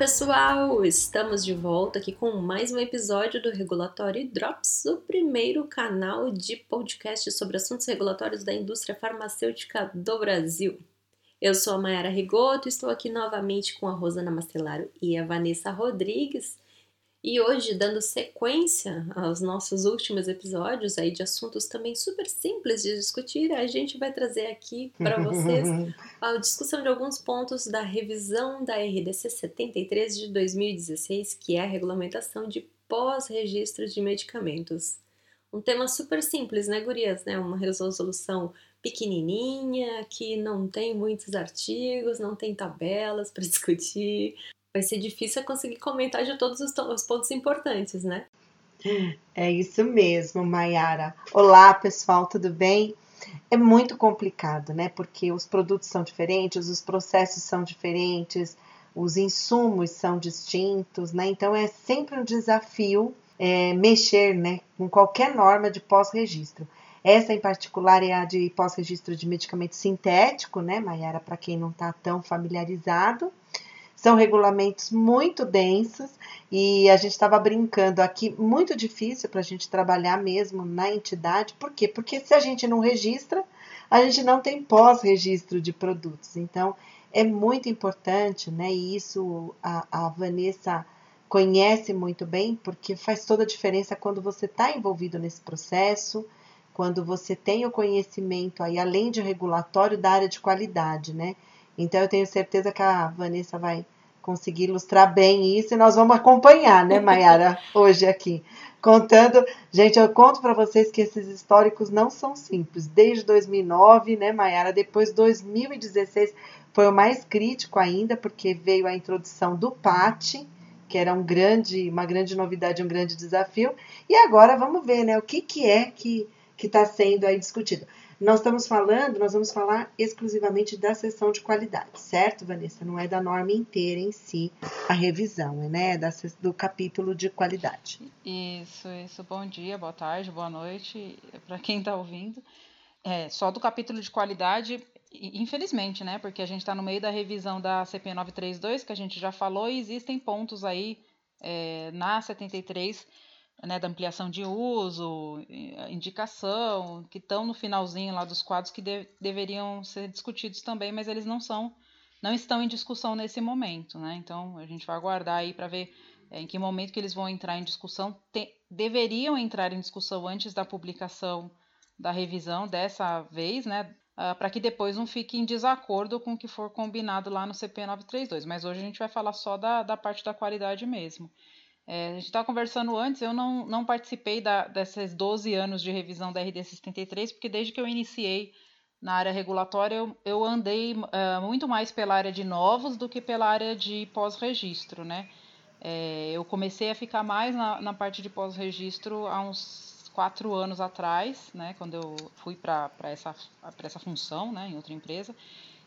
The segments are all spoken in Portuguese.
Pessoal, estamos de volta aqui com mais um episódio do Regulatório Drops, o primeiro canal de podcast sobre assuntos regulatórios da indústria farmacêutica do Brasil. Eu sou a Mayara Rigoto, estou aqui novamente com a Rosana Mastelaro e a Vanessa Rodrigues e hoje, dando sequência aos nossos últimos episódios aí de assuntos também super simples de discutir, a gente vai trazer aqui para vocês a discussão de alguns pontos da revisão da RDC 73 de 2016, que é a regulamentação de pós-registro de medicamentos. Um tema super simples, né, gurias? Né? Uma resolução pequenininha, que não tem muitos artigos, não tem tabelas para discutir, vai ser difícil conseguir comentar de todos os, os pontos importantes, né? É isso mesmo, Mayara. Olá, pessoal, tudo bem? É muito complicado, né? Porque os produtos são diferentes, os processos são diferentes, os insumos são distintos, né? Então é sempre um desafio é, mexer, né, com qualquer norma de pós-registro. Essa em particular é a de pós-registro de medicamento sintético, né, Mayara, para quem não está tão familiarizado. São regulamentos muito densos e a gente estava brincando aqui, muito difícil para a gente trabalhar mesmo na entidade. Por quê? Porque se a gente não registra, a gente não tem pós-registro de produtos. Então, é muito importante, né? E isso a, a Vanessa conhece muito bem, porque faz toda a diferença quando você está envolvido nesse processo, quando você tem o conhecimento aí, além de regulatório, da área de qualidade, né? Então eu tenho certeza que a Vanessa vai conseguir ilustrar bem isso e nós vamos acompanhar, né, Mayara, hoje aqui. Contando, gente, eu conto para vocês que esses históricos não são simples. Desde 2009, né, Mayara, depois 2016 foi o mais crítico ainda, porque veio a introdução do PAT, que era um grande, uma grande novidade, um grande desafio. E agora vamos ver, né, o que, que é que está sendo aí discutido. Nós estamos falando, nós vamos falar exclusivamente da sessão de qualidade, certo, Vanessa? Não é da norma inteira em si a revisão, é, né? Da, do capítulo de qualidade. Isso, isso. Bom dia, boa tarde, boa noite para quem está ouvindo. É, só do capítulo de qualidade, infelizmente, né? Porque a gente está no meio da revisão da CP 932, que a gente já falou, e existem pontos aí é, na 73 né, da ampliação de uso, indicação, que estão no finalzinho lá dos quadros que de, deveriam ser discutidos também, mas eles não são, não estão em discussão nesse momento, né? Então a gente vai aguardar aí para ver é, em que momento que eles vão entrar em discussão. Te, deveriam entrar em discussão antes da publicação da revisão dessa vez, né? Uh, para que depois não fique em desacordo com o que for combinado lá no CP 932. Mas hoje a gente vai falar só da, da parte da qualidade mesmo. É, a gente estava conversando antes, eu não, não participei da, desses 12 anos de revisão da RD 73, porque desde que eu iniciei na área regulatória, eu, eu andei uh, muito mais pela área de novos do que pela área de pós-registro, né? É, eu comecei a ficar mais na, na parte de pós-registro há uns quatro anos atrás, né? Quando eu fui para essa, essa função, né? Em outra empresa.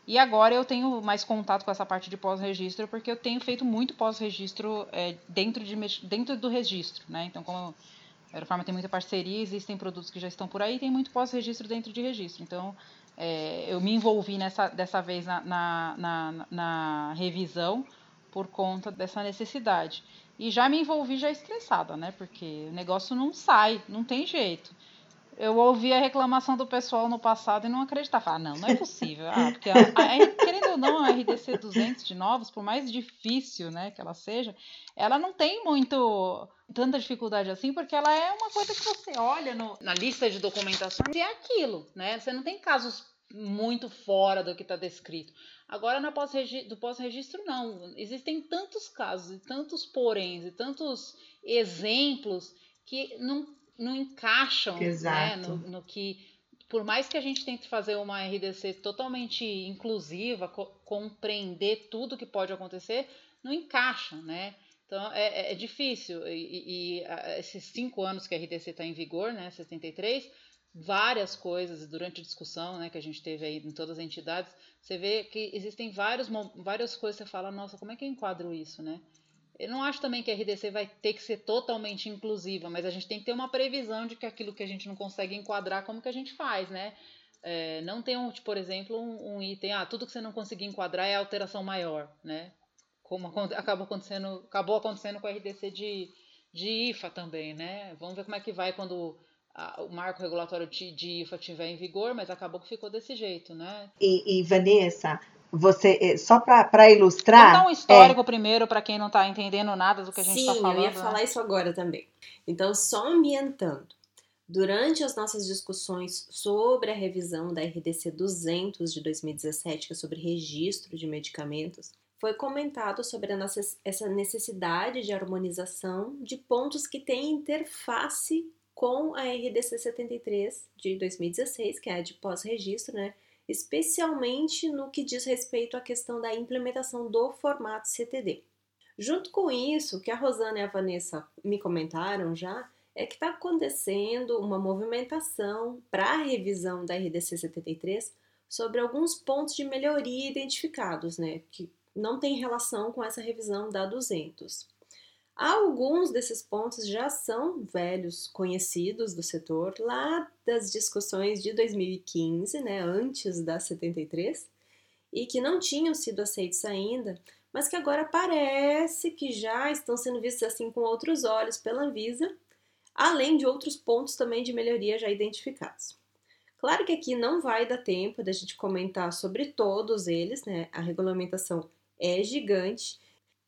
E agora eu tenho mais contato com essa parte de pós-registro, porque eu tenho feito muito pós-registro é, dentro, de, dentro do registro, né? Então, como a Aerofarma tem muita parceria, existem produtos que já estão por aí, tem muito pós-registro dentro de registro. Então, é, eu me envolvi nessa, dessa vez na, na, na, na, revisão por conta dessa necessidade. E já me envolvi já estressada, né? Porque o negócio não sai, não tem jeito eu ouvi a reclamação do pessoal no passado e não acreditava. Ah, não, não é possível. Ah, porque, a, a, querendo ou não, a RDC 200 de novos, por mais difícil né, que ela seja, ela não tem muito tanta dificuldade assim, porque ela é uma coisa que você olha no, na lista de documentação e é aquilo, né? Você não tem casos muito fora do que está descrito. Agora, na pós do pós-registro, não. Existem tantos casos, e tantos poréns, e tantos exemplos que não não encaixam né, no, no, que. Por mais que a gente tente fazer uma RDC totalmente inclusiva, co compreender tudo que pode acontecer, não encaixa, né? Então é, é, é difícil. E, e a, esses cinco anos que a RDC está em vigor, né, 73, várias coisas durante a discussão né, que a gente teve aí em todas as entidades, você vê que existem vários, várias coisas que você fala, nossa, como é que eu enquadro isso, né? Eu não acho também que a RDC vai ter que ser totalmente inclusiva, mas a gente tem que ter uma previsão de que aquilo que a gente não consegue enquadrar, como que a gente faz, né? É, não tem, um, tipo, por exemplo, um, um, item, ah, tudo que você não conseguir enquadrar é alteração maior, né? como acaba acontecendo, acabou acontecendo com a RDC de, de IFA também, né? Vamos ver como é que vai quando o marco regulatório de, IFA estiver em vigor, mas acabou que ficou desse jeito, né? E, e Vanessa, você eh, só para ilustrar. Vamos dar um histórico é... primeiro para quem não está entendendo nada do que a gente está falando. Sim, eu ia né? falar isso agora também. Então, só ambientando. Durante as nossas discussões sobre a revisão da RDC 200 de 2017, que é sobre registro de medicamentos, foi comentado sobre nossa, essa necessidade de harmonização de pontos que têm interface com a RDC 73 de 2016, que é a de pós-registro, né? Especialmente no que diz respeito à questão da implementação do formato CTD. Junto com isso, o que a Rosana e a Vanessa me comentaram já é que está acontecendo uma movimentação para a revisão da RDC 73 sobre alguns pontos de melhoria identificados, né, que não tem relação com essa revisão da 200. Alguns desses pontos já são velhos conhecidos do setor lá das discussões de 2015, né, antes da 73, e que não tinham sido aceitos ainda, mas que agora parece que já estão sendo vistos assim com outros olhos pela Anvisa, além de outros pontos também de melhoria já identificados. Claro que aqui não vai dar tempo da gente comentar sobre todos eles, né? A regulamentação é gigante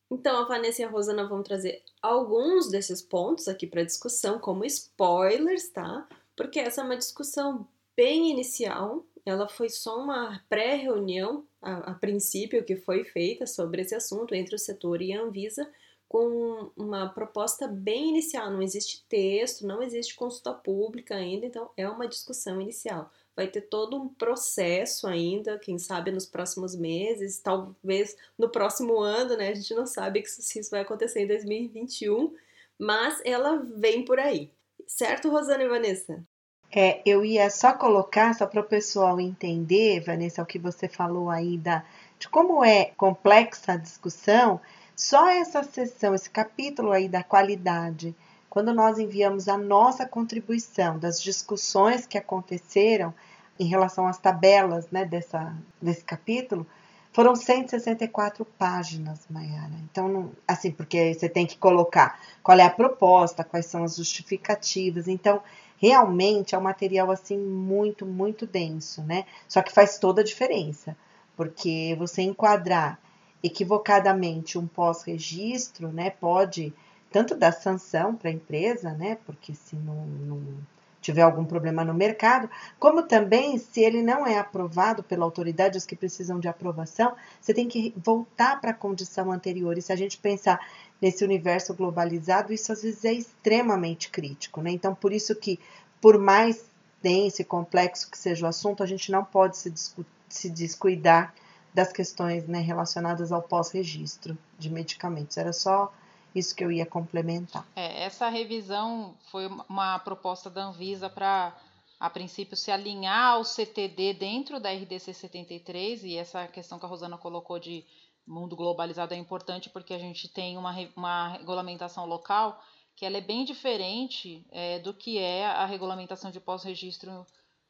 então, a Vanessa e a Rosana vão trazer alguns desses pontos aqui para discussão, como spoilers, tá? Porque essa é uma discussão bem inicial, ela foi só uma pré-reunião, a, a, princípio, que foi feita sobre esse assunto entre o setor e a Anvisa, com uma proposta bem inicial. Não existe texto, não existe consulta pública ainda, então é uma discussão inicial vai ter todo um processo ainda, quem sabe nos próximos meses, talvez no próximo ano, né? A gente não sabe se isso vai acontecer em 2021, mas ela vem por aí. Certo, Rosana e Vanessa? É, eu ia só colocar, só para o pessoal entender, Vanessa, o que você falou aí da, de como é complexa a discussão, só essa sessão, esse capítulo aí da qualidade, quando nós enviamos a nossa contribuição das discussões que aconteceram, em relação às tabelas né, dessa, desse capítulo, foram 164 páginas, Mayara. Então, não, assim, porque você tem que colocar qual é a proposta, quais são as justificativas. Então, realmente é um material assim muito, muito denso, né? Só que faz toda a diferença, porque você enquadrar equivocadamente um pós-registro, né, pode tanto dar sanção para a empresa, né, porque se não, não tiver algum problema no mercado, como também se ele não é aprovado pela autoridade, os que precisam de aprovação, você tem que voltar para a condição anterior. E se a gente pensar nesse universo globalizado, isso às vezes é extremamente crítico, né? Então, por isso que, por mais denso e complexo que seja o assunto, a gente não pode se, se descuidar das questões né, relacionadas ao pós-registro de medicamentos. Era só isso que eu ia complementar. É, essa revisão foi uma proposta da Anvisa para, a princípio, se alinhar ao CTD dentro da RDC 73, e essa questão que a Rosana colocou de mundo globalizado é importante porque a gente tem uma, uma regulamentação local que ela é bem diferente é, do que é a regulamentação de pós-registro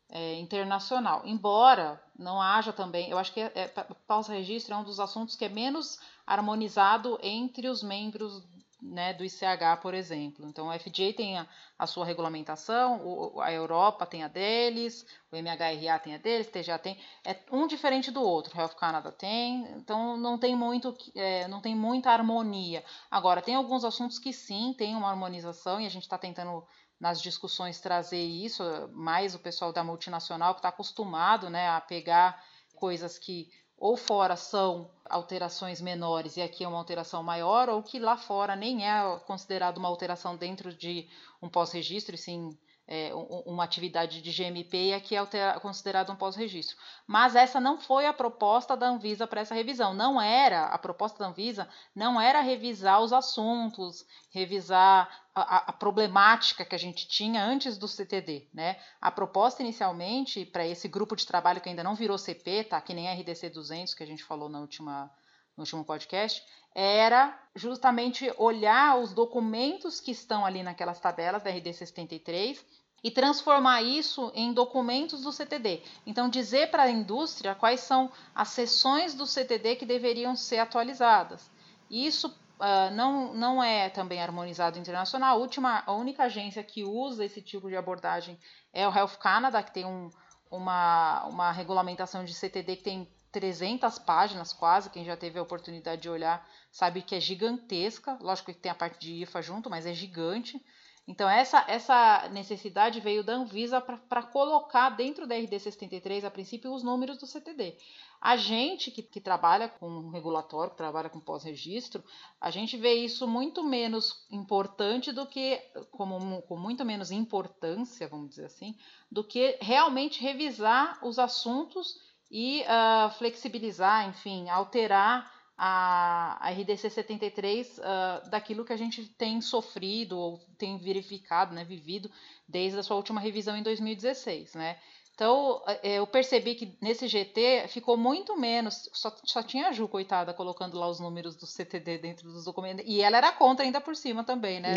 é, internacional. Embora não haja também, eu acho que é, é, pós-registro é um dos assuntos que é menos harmonizado entre os membros né, do ICH, por exemplo. Então, o FDA tem a, a sua regulamentação, o, a Europa tem a deles, o MHRA tem a deles, o TGA tem, é um diferente do outro. O Health Canada tem, então não tem muito, é, não tem muita harmonia. Agora, tem alguns assuntos que sim, tem uma harmonização e a gente está tentando nas discussões trazer isso, mais o pessoal da multinacional que está acostumado né, a pegar coisas que ou fora são alterações menores e aqui é uma alteração maior, ou que lá fora nem é considerado uma alteração dentro de um pós-registro, e sim é, uma atividade de GMP e aqui é considerado um pós-registro. Mas essa não foi a proposta da Anvisa para essa revisão. Não era, a proposta da Anvisa não era revisar os assuntos, revisar a, a problemática que a gente tinha antes do CTD. Né? A proposta inicialmente para esse grupo de trabalho que ainda não virou CP, tá? que nem RDC 200 que a gente falou na última, no último podcast, era justamente olhar os documentos que estão ali naquelas tabelas da RD 73 e transformar isso em documentos do CTD. Então, dizer para a indústria quais são as seções do CTD que deveriam ser atualizadas. Isso uh, não, não é também harmonizado internacional. A, última, a única agência que usa esse tipo de abordagem é o Health Canada, que tem um, uma, uma regulamentação de CTD que tem 300 páginas quase, quem já teve a oportunidade de olhar sabe que é gigantesca, lógico que tem a parte de IFA junto, mas é gigante. Então, essa, essa necessidade veio da Anvisa para colocar dentro da RDC 73, a princípio, os números do CTD. A gente que, que trabalha com regulatório, que trabalha com pós-registro, a gente vê isso muito menos importante do que, como, com muito menos importância, vamos dizer assim, do que realmente revisar os assuntos e uh, flexibilizar, enfim, alterar a, a RDC 73 uh, daquilo que a gente tem sofrido ou tem verificado, né, vivido desde a sua última revisão em 2016, né? Então, é, eu percebi que nesse GT ficou muito menos. Só, só tinha a Ju, coitada, colocando lá os números do CTD dentro dos documentos. E ela era contra ainda por cima também, né?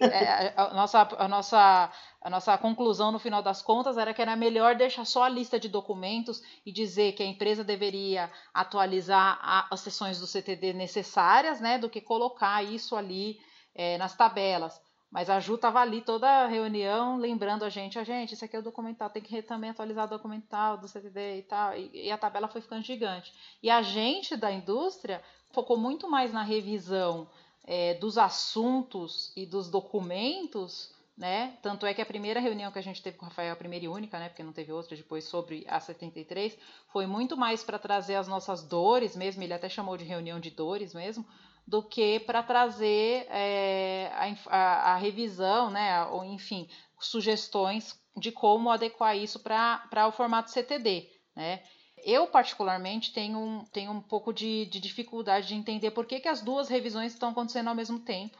A, é. é, a, nossa, a, nossa, a nossa conclusão no final das contas era que era melhor deixar só a lista de documentos e dizer que a empresa deveria atualizar a, as sessões do CTD necessárias, né? Do que colocar isso ali é, nas tabelas. Mas a Ju estava ali toda a reunião, lembrando a gente, a gente, isso aqui é o documental, tem que também atualizar o documental do CTD e tal. E, e, a tabela foi ficando gigante. E a gente da indústria focou muito mais na revisão é, dos assuntos e dos documentos, né? Tanto é que a primeira reunião que a gente teve com o Rafael, a primeira e única, né? Porque não teve outra depois sobre a 73, foi muito mais para trazer as nossas dores mesmo. Ele até chamou de reunião de dores mesmo do que para trazer é, a, a, revisão, né, ou enfim, sugestões de como adequar isso para o formato CTD. Né? Eu, particularmente, tenho um, tenho um pouco de, de dificuldade de entender por que, que as duas revisões estão acontecendo ao mesmo tempo.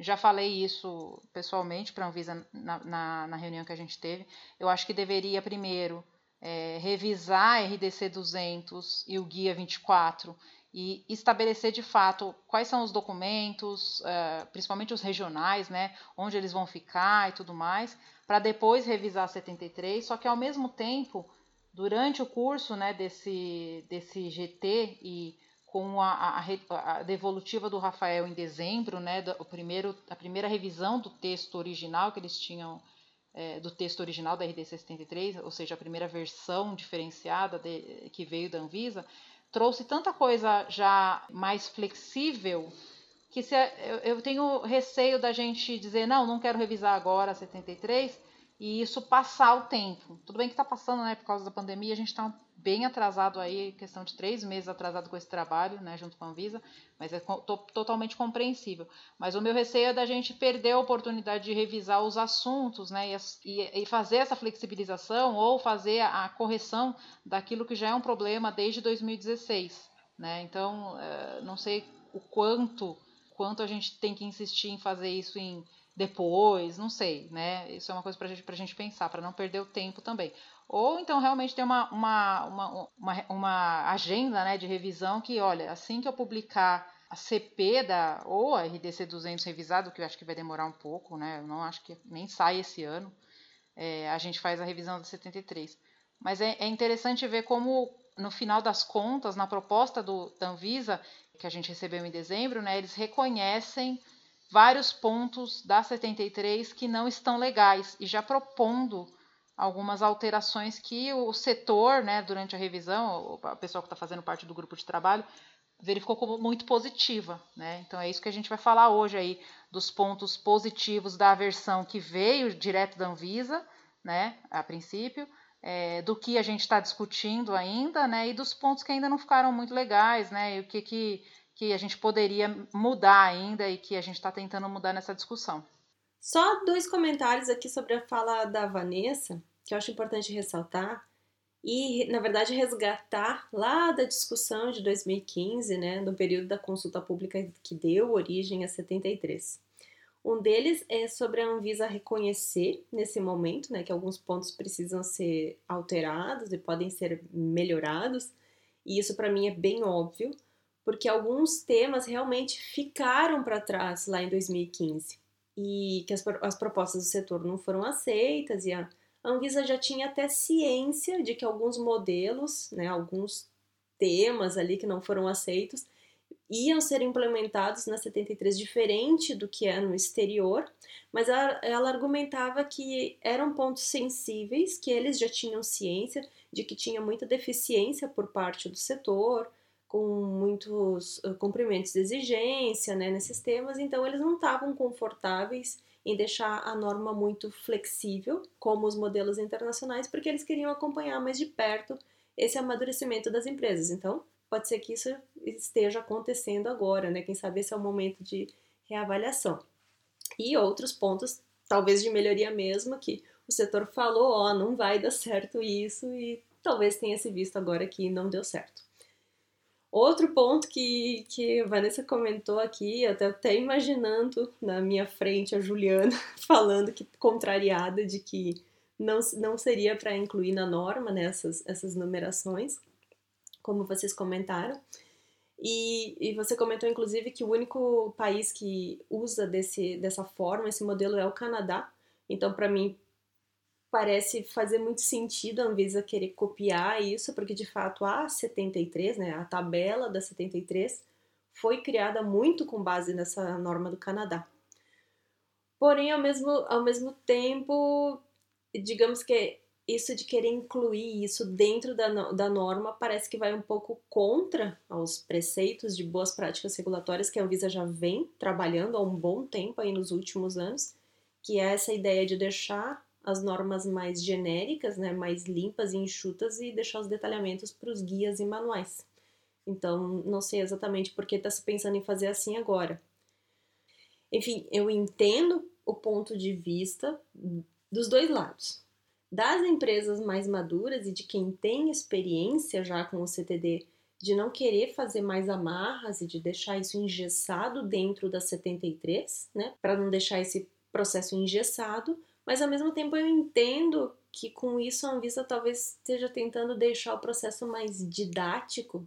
Já falei isso pessoalmente para a Anvisa na, na, na, reunião que a gente teve. Eu acho que deveria primeiro é, revisar a RDC 200 e o Guia 24 e estabelecer de fato quais são os documentos, uh, principalmente os regionais, né, onde eles vão ficar e tudo mais, para depois revisar 73, só que ao mesmo tempo, durante o curso né, desse, desse GT e com a, a, a, devolutiva do Rafael em dezembro, né, do, o primeiro, a primeira revisão do texto original que eles tinham, é, do texto original da RDC 73, ou seja, a primeira versão diferenciada de, que veio da Anvisa, trouxe tanta coisa já mais flexível que se, eu, tenho receio da gente dizer, não, não quero revisar agora 73 e isso passar o tempo. Tudo bem que está passando, né, por causa da pandemia, a gente está bem atrasado aí, questão de três meses atrasado com esse trabalho, né, junto com a Anvisa, mas é to totalmente compreensível. Mas o meu receio é da gente perder a oportunidade de revisar os assuntos, né, e, e fazer essa flexibilização ou fazer a, correção daquilo que já é um problema desde 2016, né. Então, é, não sei o quanto, quanto a gente tem que insistir em fazer isso em depois, não sei, né? Isso é uma coisa para gente, a gente pensar, para não perder o tempo também. Ou então realmente ter uma, uma, uma, uma, uma agenda né, de revisão que, olha, assim que eu publicar a CP da, ou a RDC 200 revisado, que eu acho que vai demorar um pouco, né? Eu não acho que nem sai esse ano, é, a gente faz a revisão da 73. Mas é, é interessante ver como, no final das contas, na proposta do, da Anvisa, que a gente recebeu em dezembro, né, eles reconhecem vários pontos da 73 que não estão legais e já propondo algumas alterações que o setor, né, durante a revisão, a pessoa que está fazendo parte do grupo de trabalho, verificou como muito positiva, né? Então é isso que a gente vai falar hoje aí dos pontos positivos da versão que veio direto da Anvisa, né, a princípio, é, do que a gente está discutindo ainda, né, e dos pontos que ainda não ficaram muito legais, né, e o que que que a gente poderia mudar ainda e que a gente está tentando mudar nessa discussão. Só dois comentários aqui sobre a fala da Vanessa, que eu acho importante ressaltar e, na verdade, resgatar lá da discussão de 2015, né, no período da consulta pública que deu origem a 73. Um deles é sobre a Anvisa reconhecer nesse momento, né, que alguns pontos precisam ser alterados e podem ser melhorados, e isso para mim é bem óbvio, porque alguns temas realmente ficaram para trás lá em 2015 e que as, as propostas do setor não foram aceitas e a Anvisa já tinha até ciência de que alguns modelos, né, alguns temas ali que não foram aceitos iam ser implementados na 73 diferente do que é no exterior, mas ela, ela, argumentava que eram pontos sensíveis, que eles já tinham ciência de que tinha muita deficiência por parte do setor, com muitos uh, cumprimentos de exigência né, nesses temas, então eles não estavam confortáveis em deixar a norma muito flexível, como os modelos internacionais, porque eles queriam acompanhar mais de perto esse amadurecimento das empresas. Então, pode ser que isso esteja acontecendo agora, né? Quem sabe esse é o momento de reavaliação. E outros pontos, talvez de melhoria mesmo, que o setor falou, ó, oh, não vai dar certo isso, e talvez tenha se visto agora que não deu certo. Outro ponto que, que a Vanessa comentou aqui, até até imaginando na minha frente a Juliana falando que contrariada de que não, não seria para incluir na norma né, essas, essas numerações, como vocês comentaram. E, e você comentou, inclusive, que o único país que usa desse, dessa forma, esse modelo, é o Canadá. Então, para mim, parece fazer muito sentido a Anvisa querer copiar isso, porque de fato a 73, né, a tabela da 73, foi criada muito com base nessa norma do Canadá. Porém, ao mesmo, ao mesmo tempo, digamos que isso de querer incluir isso dentro da, da norma parece que vai um pouco contra os preceitos de boas práticas regulatórias que a Anvisa já vem trabalhando há um bom tempo aí nos últimos anos, que é essa ideia de deixar as normas mais genéricas, né, mais limpas e enxutas e deixar os detalhamentos para os guias e manuais. Então, não sei exatamente por que está se pensando em fazer assim agora. Enfim, eu entendo o ponto de vista dos dois lados. Das empresas mais maduras e de quem tem experiência já com o CTD, de não querer fazer mais amarras e de deixar isso engessado dentro da 73, né, para não deixar esse processo engessado, mas ao mesmo tempo eu entendo que com isso a Anvisa talvez esteja tentando deixar o processo mais didático,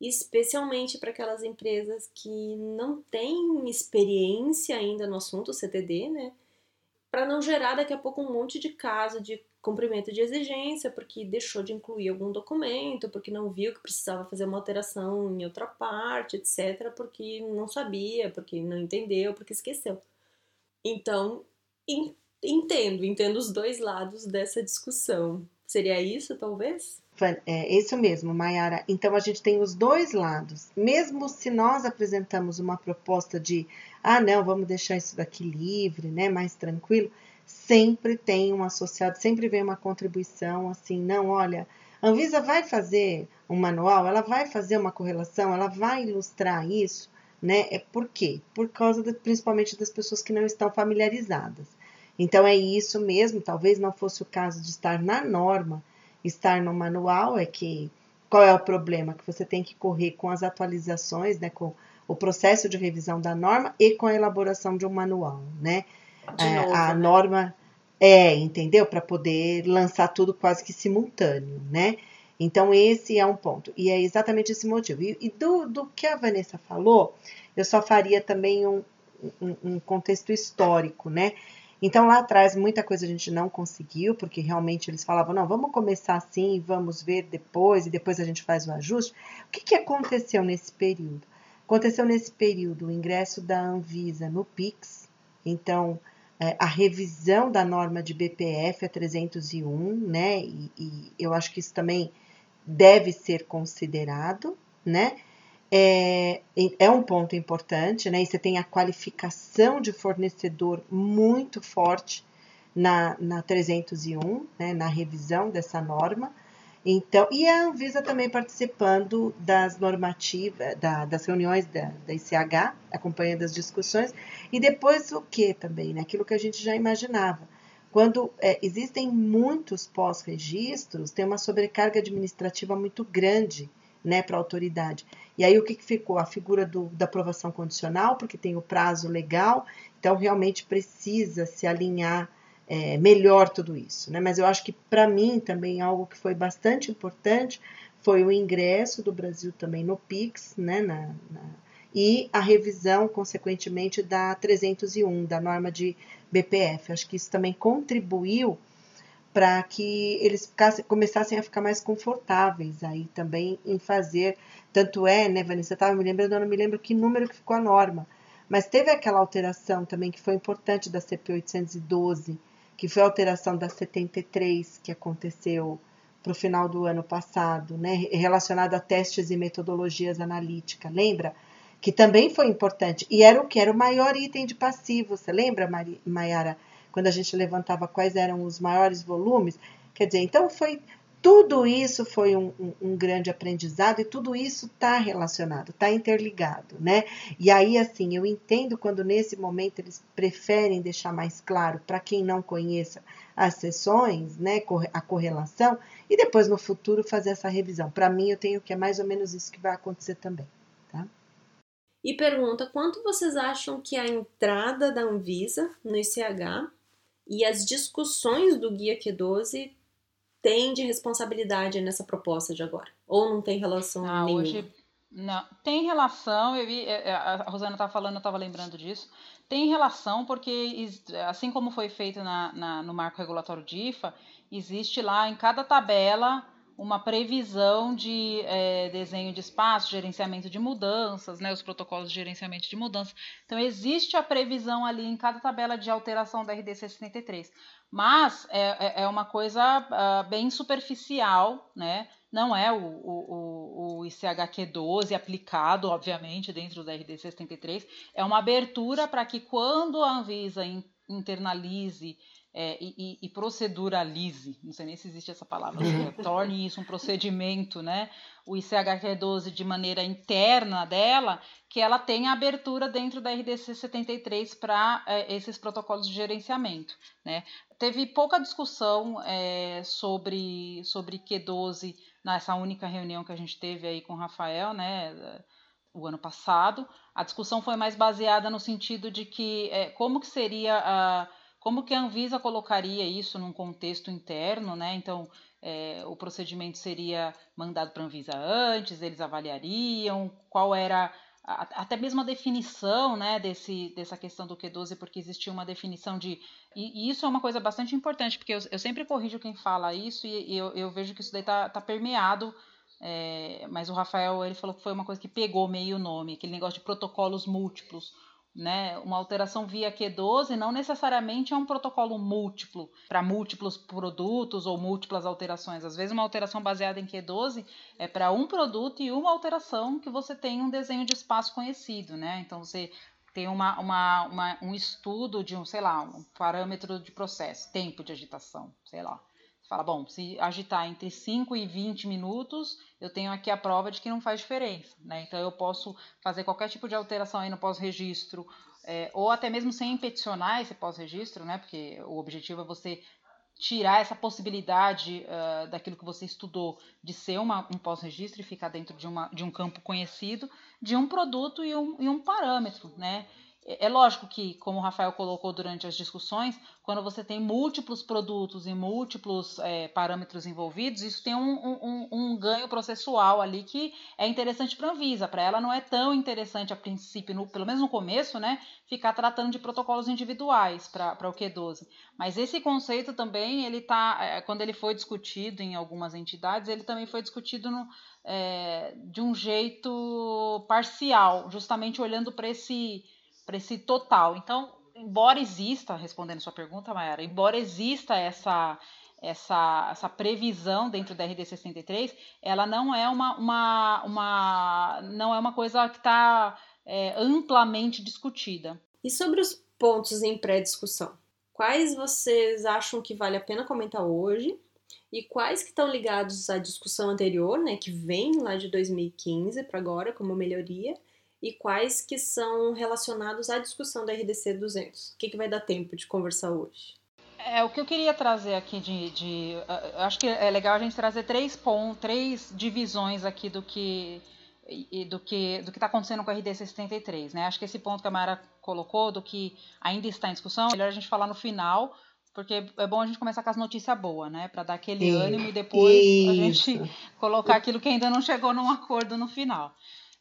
especialmente para aquelas empresas que não têm experiência ainda no assunto CTD, né? Para não gerar daqui a pouco um monte de caso de cumprimento de exigência, porque deixou de incluir algum documento, porque não viu que precisava fazer uma alteração em outra parte, etc., porque não sabia, porque não entendeu, porque esqueceu. Então, entendo, entendo os dois lados dessa discussão. Seria isso, talvez? É isso mesmo, Mayara. Então a gente tem os dois lados. Mesmo se nós apresentamos uma proposta de, ah, não, vamos deixar isso daqui livre, né, mais tranquilo, sempre tem um associado, sempre vem uma contribuição assim, não, olha, a Anvisa vai fazer um manual, ela vai fazer uma correlação, ela vai ilustrar isso, né? É por quê? Por causa de, principalmente das pessoas que não estão familiarizadas. Então é isso mesmo, talvez não fosse o caso de estar na norma, estar no manual, é que qual é o problema? Que você tem que correr com as atualizações, né, com o processo de revisão da norma e com a elaboração de um manual, né? É, novo, a né? norma é, entendeu? Para poder lançar tudo quase que simultâneo, né? Então, esse é um ponto. E é exatamente esse motivo. E, e do, do que a Vanessa falou, eu só faria também um, um, um contexto histórico, né? Então lá atrás muita coisa a gente não conseguiu, porque realmente eles falavam, não, vamos começar assim, vamos ver depois, e depois a gente faz o ajuste. O que, que aconteceu nesse período? Aconteceu nesse período o ingresso da Anvisa no PIX, então é, a revisão da norma de BPF a 301, né? E, e eu acho que isso também deve ser considerado, né? É, é um ponto importante, né? E você tem a qualificação de fornecedor muito forte na, na 301, né? na revisão dessa norma. Então, e a Anvisa também participando das normativas, da, das reuniões da, da ICH, acompanhando as discussões, e depois o que também, né? aquilo que a gente já imaginava. Quando é, existem muitos pós-registros, tem uma sobrecarga administrativa muito grande né, para a autoridade. E aí o que, que ficou? A figura do, da aprovação condicional, porque tem o prazo legal, então realmente precisa se alinhar é, melhor tudo isso. Né? Mas eu acho que para mim também algo que foi bastante importante foi o ingresso do Brasil também no PIX, né, na, na, e a revisão, consequentemente, da 301, da norma de BPF. Acho que isso também contribuiu para que eles ficassem, começassem a ficar mais confortáveis aí também em fazer. Tanto é, né, Vanessa, estava me lembrando, eu não me lembro que número que ficou a norma, mas teve aquela alteração também que foi importante da CP 812, que foi a alteração da 73 que aconteceu para o final do ano passado, né, relacionado a testes e metodologias analíticas, lembra? Que também foi importante. E era o que? Era o maior item de passivo. Você lembra, Mayara? Quando a gente levantava quais eram os maiores volumes. Quer dizer, então foi tudo isso foi um, um, um grande aprendizado e tudo isso está relacionado, está interligado, né? E aí, assim, eu entendo quando nesse momento eles preferem deixar mais claro para quem não conheça as sessões, né, a correlação, e depois no futuro fazer essa revisão. Para mim, eu tenho que é mais ou menos isso que vai acontecer também, tá? E pergunta: quanto vocês acham que a entrada da Anvisa no ICH e as discussões do Guia Q12 têm de responsabilidade nessa proposta de agora? Ou não tem relação ah, nenhuma? Hoje, não, tem relação, eu vi, é, é, a Rosana estava falando, eu estava lembrando disso. Tem relação porque, assim como foi feito na, na, no marco regulatório de IFA, existe lá em cada tabela uma previsão de é, desenho de espaço, gerenciamento de mudanças, né, os protocolos de gerenciamento de mudanças. Então, existe a previsão ali em cada tabela de alteração da RDC 63. Mas é, é, é uma coisa uh, bem superficial, né? não é o, o, o ICHQ 12 aplicado, obviamente, dentro da RDC 73. É uma abertura para que, quando a Anvisa internalize é, e, e, proceduralize, não sei nem se existe essa palavra, né? torne isso um procedimento, né? O ICHQ12 de maneira interna dela, que ela tenha abertura dentro da RDC 73 para é, esses protocolos de gerenciamento, né? Teve pouca discussão é, sobre, sobre Q12 nessa única reunião que a gente teve aí com o Rafael, né? O ano passado. A discussão foi mais baseada no sentido de que é, como que seria a como que a Anvisa colocaria isso num contexto interno, né? Então, é, o procedimento seria mandado para a Anvisa antes, eles avaliariam qual era até mesmo a definição né, desse, dessa questão do Q12, porque existia uma definição de. E, e isso é uma coisa bastante importante, porque eu, eu sempre corrijo quem fala isso e, e eu, eu, vejo que isso daí está tá permeado. É, mas o Rafael ele falou que foi uma coisa que pegou meio o nome, aquele negócio de protocolos múltiplos né? Uma alteração via Q12 não necessariamente é um protocolo múltiplo para múltiplos produtos ou múltiplas alterações. Às vezes uma alteração baseada em Q12 é para um produto e uma alteração que você tem um desenho de espaço conhecido, né? Então você tem uma, uma, uma um estudo de um, sei lá, um parâmetro de processo, tempo de agitação, sei lá. Fala, bom, se agitar entre 5 e 20 minutos, eu tenho aqui a prova de que não faz diferença, né? Então eu posso fazer qualquer tipo de alteração aí no pós-registro, é, ou até mesmo sem peticionar esse pós-registro, né? Porque o objetivo é você tirar essa possibilidade uh, daquilo que você estudou de ser uma, um pós-registro e ficar dentro de, uma, de um campo conhecido, de um produto e um, e um parâmetro, né? É, é lógico que, como o Rafael colocou durante as discussões, quando você tem múltiplos produtos e múltiplos é, parâmetros envolvidos, isso tem um, um, um, ganho processual ali que é interessante para a Anvisa. Para ela não é tão interessante a princípio, no, pelo menos no começo, né, ficar tratando de protocolos individuais para o Q12. Mas esse conceito também, ele tá, é, quando ele foi discutido em algumas entidades, ele também foi discutido no, é, de um jeito parcial, justamente olhando para esse para esse total. Então, embora exista, respondendo sua pergunta, Mayara, embora exista essa essa, essa previsão dentro da RD 63, ela não é uma, uma, uma não é uma coisa que está é, amplamente discutida. E sobre os pontos em pré-discussão, quais vocês acham que vale a pena comentar hoje e quais que estão ligados à discussão anterior, né, que vem lá de 2015 para agora como melhoria, e quais que são relacionados à discussão da RDC 200. O que, que vai dar tempo de conversar hoje? É, o que eu queria trazer aqui de, de uh, acho que é legal a gente trazer três pontos, três divisões aqui do que e do que do que está acontecendo com a RDC 73, né? Acho que esse ponto que a Mara colocou do que ainda está em discussão, é melhor a gente falar no final, porque é bom a gente começar com as notícias boas, né? Para dar aquele ânimo e depois Isso. a gente colocar aquilo que ainda não chegou num acordo no final.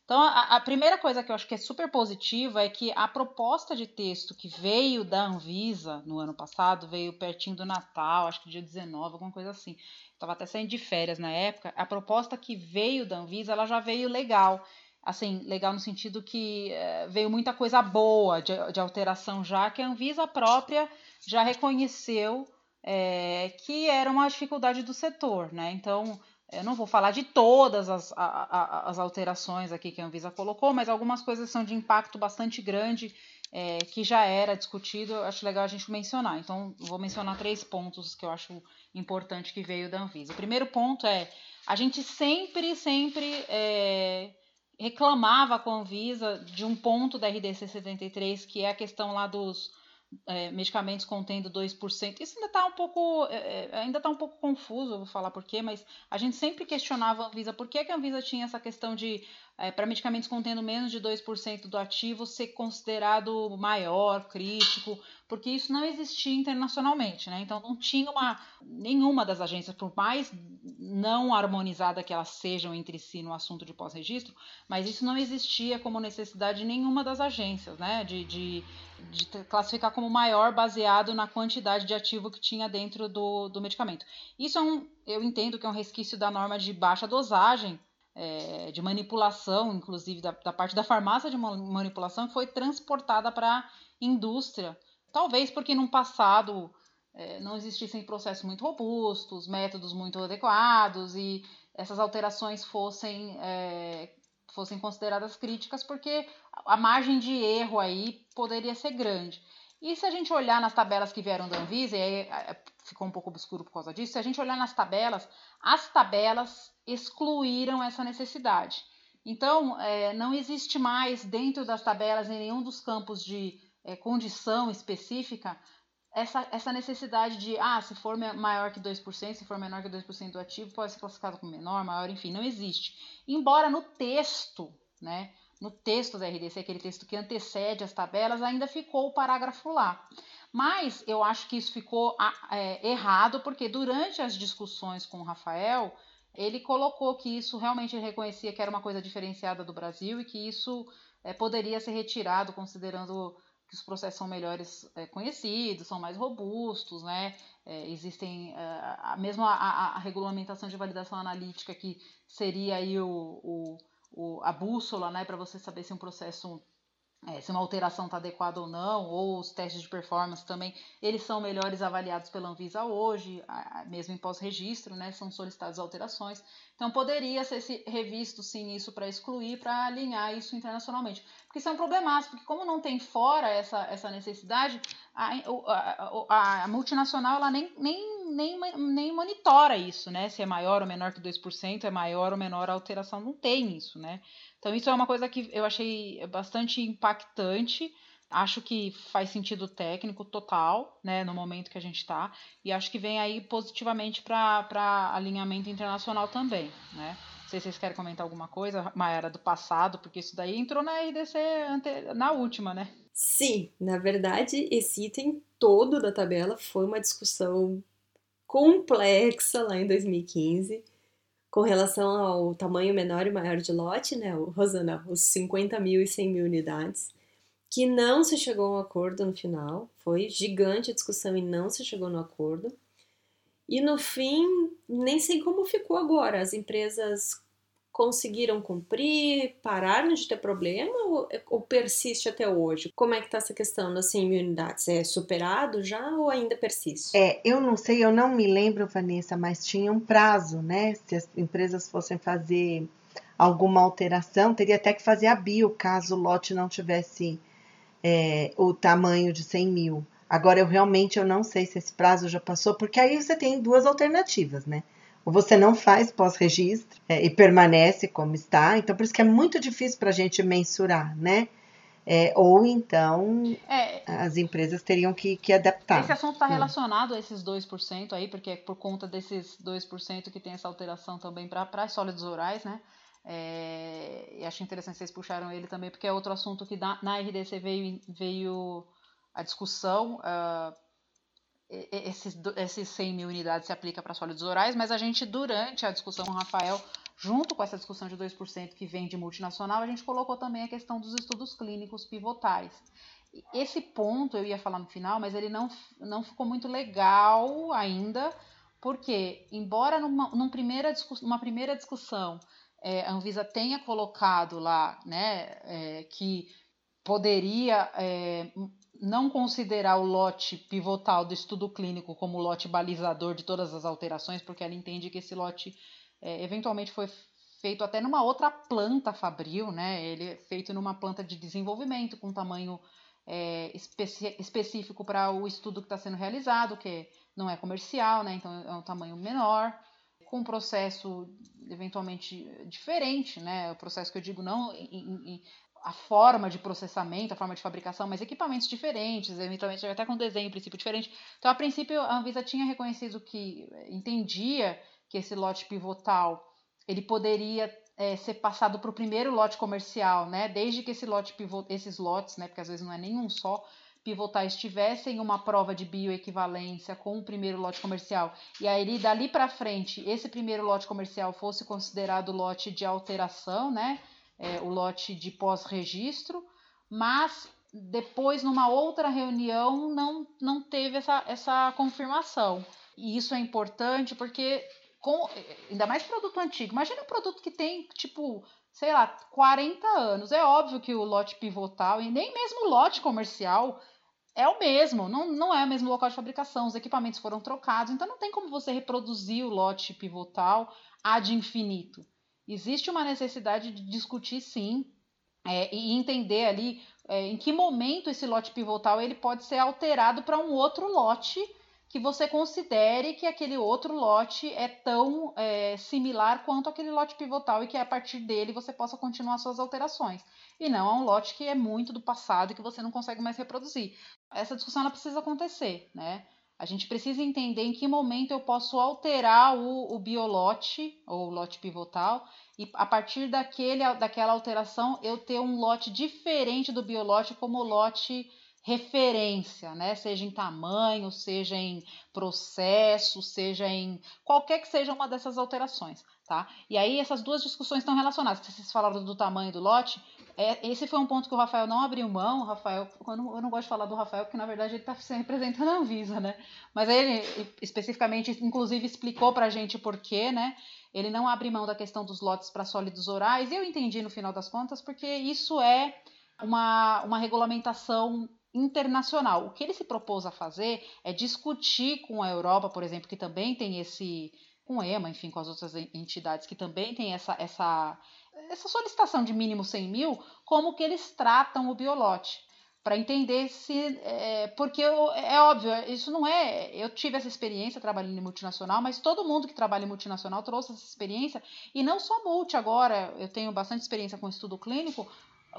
Então, a, a, primeira coisa que eu acho que é super positiva é que a proposta de texto que veio da Anvisa no ano passado, veio pertinho do Natal, acho que dia 19, alguma coisa assim. Estava até saindo de férias na época. A proposta que veio da Anvisa, ela já veio legal. Assim, legal no sentido que é, veio muita coisa boa de, de, alteração já, que a Anvisa própria já reconheceu é, que era uma dificuldade do setor, né? Então, eu não vou falar de todas as, a, a, as alterações aqui que a Anvisa colocou, mas algumas coisas são de impacto bastante grande é, que já era discutido. Acho legal a gente mencionar. Então, vou mencionar três pontos que eu acho importante que veio da Anvisa. O primeiro ponto é a gente sempre, sempre é, reclamava com a Anvisa de um ponto da RDC 73, que é a questão lá dos é, medicamentos contendo 2%. Isso ainda está um pouco é, é ainda tá um pouco confuso, eu vou falar por quê, mas a gente sempre questionava a Anvisa por que, que a Anvisa tinha essa questão de é, para medicamentos contendo menos de 2% do ativo ser considerado maior, crítico, porque isso não existia internacionalmente, né? Então não tinha uma nenhuma das agências, por mais não harmonizada que elas sejam entre si no assunto de pós-registro, mas isso não existia como necessidade nenhuma das agências, né? De, de, de classificar como maior baseado na quantidade de ativo que tinha dentro do, do medicamento. Isso é um, eu entendo que é um resquício da norma de baixa dosagem é, de manipulação, inclusive da, da, parte da farmácia de manipulação, foi transportada para a indústria. Talvez porque no passado é, não existissem processos muito robustos, métodos muito adequados e essas alterações fossem, é, fossem consideradas críticas, porque a margem de erro aí poderia ser grande. E se a gente olhar nas tabelas que vieram da Anvisa, e aí é, ficou um pouco obscuro por causa disso, se a gente olhar nas tabelas, as tabelas excluíram essa necessidade. Então, é, não existe mais dentro das tabelas, em nenhum dos campos de é, condição específica, essa, essa necessidade de, ah, se for maior que 2%, se for menor que 2% do ativo, pode ser classificado como menor, maior, enfim, não existe. Embora no texto, né, no texto da RDC, aquele texto que antecede as tabelas, ainda ficou o parágrafo lá. Mas eu acho que isso ficou é, errado, porque durante as discussões com o Rafael, ele colocou que isso realmente reconhecia que era uma coisa diferenciada do Brasil e que isso é, poderia ser retirado, considerando que os processos são melhores é, conhecidos, são mais robustos, né? É, existem é, a, mesmo a, a, a, regulamentação de validação analítica que seria aí o, o, o a bússola, né, para você saber se um processo é, se uma alteração está adequada ou não, ou os testes de performance também, eles são melhores avaliados pela Anvisa hoje, mesmo em pós-registro, né, são solicitadas alterações. Então poderia ser revisto sim isso para excluir, para alinhar isso internacionalmente. Porque isso é um problemático, porque como não tem fora essa, essa necessidade, a, a, a multinacional ela nem, nem, nem, nem monitora isso, né? Se é maior ou menor que 2%, é maior ou menor a alteração, não tem isso, né? Então, isso é uma coisa que eu achei bastante impactante. Acho que faz sentido técnico total, né, no momento que a gente está, e acho que vem aí positivamente para alinhamento internacional também, né? Sei se vocês querem comentar alguma coisa, Maera, do passado, porque isso daí entrou na RDC ante... na última, né? Sim, na verdade, esse item todo da tabela foi uma discussão complexa lá em 2015 com relação ao tamanho menor e maior de lote, né, Rosana, os 50 mil e 100 mil unidades, que não se chegou a um acordo no final, foi gigante a discussão e não se chegou no acordo. E no fim, nem sei como ficou agora. As empresas conseguiram cumprir, pararam de ter problema ou, ou, persiste até hoje? Como é que está essa questão das 100 mil unidades? É superado já ou ainda persiste? É, eu não sei, eu não me lembro, Vanessa, mas tinha um prazo, né? Se as empresas fossem fazer alguma alteração, teria até que fazer a bio, caso o lote não tivesse é, o tamanho de 100 mil. Agora, eu realmente eu não sei se esse prazo já passou, porque aí você tem duas alternativas, né? ou você não faz pós-registro é, e permanece como está. Então, por isso que é muito difícil para a gente mensurar, né? É, ou então é, as empresas teriam que, que adaptar. Esse assunto está hum. relacionado a esses 2% aí, porque é por conta desses 2% que tem essa alteração também para sólidos orais, né? É, e acho interessante vocês puxaram ele também, porque é outro assunto que na, na RDC veio, veio a discussão. Uh, esses, esses 100 mil unidades se aplica para sólidos orais, mas a gente, durante a discussão com o Rafael, junto com essa discussão de 2% que vem de multinacional, a gente colocou também a questão dos estudos clínicos pivotais. Esse ponto eu ia falar no final, mas ele não, não ficou muito legal ainda, porque, embora numa, numa primeira, numa primeira discussão é, a Anvisa tenha colocado lá né, é, que poderia é, não considerar o lote pivotal do estudo clínico como lote balizador de todas as alterações, porque ela entende que esse lote é, eventualmente foi feito até numa outra planta fabril, né? Ele é feito numa planta de desenvolvimento com tamanho é, específico para o estudo que está sendo realizado, que não é comercial, né? Então é um tamanho menor, com um processo eventualmente diferente, né? O processo que eu digo não em, em, a forma de processamento, a forma de fabricação, mas equipamentos diferentes, eventualmente até com desenho, princípio diferente. Então, a princípio, a Anvisa tinha reconhecido que entendia que esse lote pivotal ele poderia é, ser passado para o primeiro lote comercial, né? Desde que esse lote pivot, esses lotes, né? Porque às vezes não é nenhum só pivotar estivessem em uma prova de bioequivalência com o primeiro lote comercial e aí dali para frente esse primeiro lote comercial fosse considerado lote de alteração, né? É, o lote de pós-registro, mas depois, numa outra reunião, não, não teve essa, essa confirmação. E isso é importante porque, com, ainda mais produto antigo, imagina um produto que tem, tipo, sei lá, 40 anos. É óbvio que o lote pivotal, e nem mesmo o lote comercial, é o mesmo, não, não é o mesmo local de fabricação, os equipamentos foram trocados, então não tem como você reproduzir o lote pivotal ad infinito existe uma necessidade de discutir sim é, e entender ali é, em que momento esse lote pivotal ele pode ser alterado para um outro lote que você considere que aquele outro lote é tão é, similar quanto aquele lote pivotal e que a partir dele você possa continuar suas alterações. E não é um lote que é muito do passado e que você não consegue mais reproduzir. Essa discussão ela precisa acontecer, né? A gente precisa entender em que momento eu posso alterar o, o biolote ou lote pivotal e a partir daquele, daquela alteração eu ter um lote diferente do biolote como lote referência, né? Seja em tamanho, seja em processo, seja em qualquer que seja uma dessas alterações, tá? E aí essas duas discussões estão relacionadas. Vocês falaram do tamanho do lote, é, esse foi um ponto que o Rafael não abriu mão. O Rafael, eu não, eu não gosto de falar do Rafael, porque na verdade ele está representando a Anvisa, né? Mas ele especificamente, inclusive, explicou para a gente por quê, né? Ele não abre mão da questão dos lotes para sólidos orais, e eu entendi no final das contas, porque isso é uma, uma regulamentação internacional. O que ele se propôs a fazer é discutir com a Europa, por exemplo, que também tem esse. com o EMA, enfim, com as outras entidades que também tem essa, essa essa solicitação de mínimo 100 mil, como que eles tratam o biolote. Para entender se. É, porque eu, é óbvio, isso não é. Eu tive essa experiência trabalhando em multinacional, mas todo mundo que trabalha em multinacional trouxe essa experiência. E não só multi agora, eu tenho bastante experiência com estudo clínico.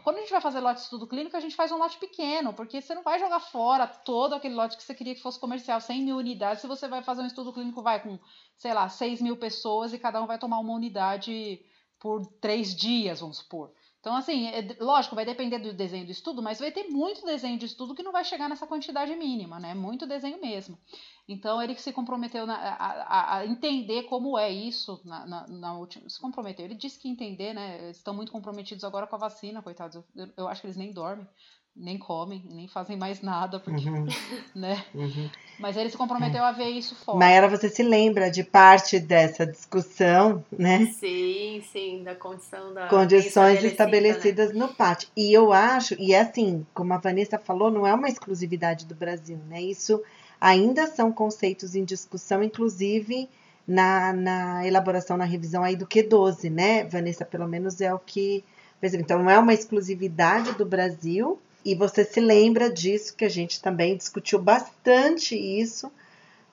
Quando a gente vai fazer lote de estudo clínico, a gente faz um lote pequeno, porque você não vai jogar fora todo aquele lote que você queria que fosse comercial, 100 mil unidades. Se você vai fazer um estudo clínico, vai com, sei lá, 6 mil pessoas e cada um vai tomar uma unidade por três dias, vamos supor. Então, assim, é, lógico, vai depender do desenho do estudo, mas vai ter muito desenho de estudo que não vai chegar nessa quantidade mínima, né? Muito desenho mesmo. Então, ele se comprometeu na, a, a, entender como é isso na, na, na, última. Se comprometeu. Ele disse que entender, né? Estão muito comprometidos agora com a vacina, coitados. Eu, eu acho que eles nem dormem nem comem, nem fazem mais nada, porque, uhum. né? Uhum. Mas ele se comprometeu é. a ver isso fora. Maera, você se lembra de parte dessa discussão, né? Sim, sim, da condição da condições estabelecidas né? no PAT. E eu acho, e é assim, como a Vanessa falou, não é uma exclusividade do Brasil, né? Isso ainda são conceitos em discussão, inclusive na, na elaboração, na revisão aí do Q12, né? Vanessa, pelo menos é o que então, não é uma exclusividade do Brasil, e você se lembra disso, que a gente também discutiu bastante isso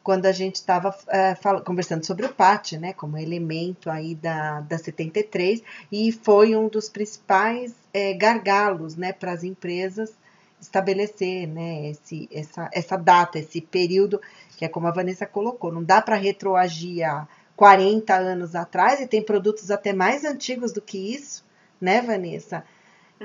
quando a gente estava é, conversando sobre o PAT, né, como elemento aí da, da 73, e foi um dos principais é, gargalos né, para as empresas estabelecer né, esse, essa, essa data, esse período, que é como a Vanessa colocou, não dá para retroagir a 40 anos atrás, e tem produtos até mais antigos do que isso, né, Vanessa?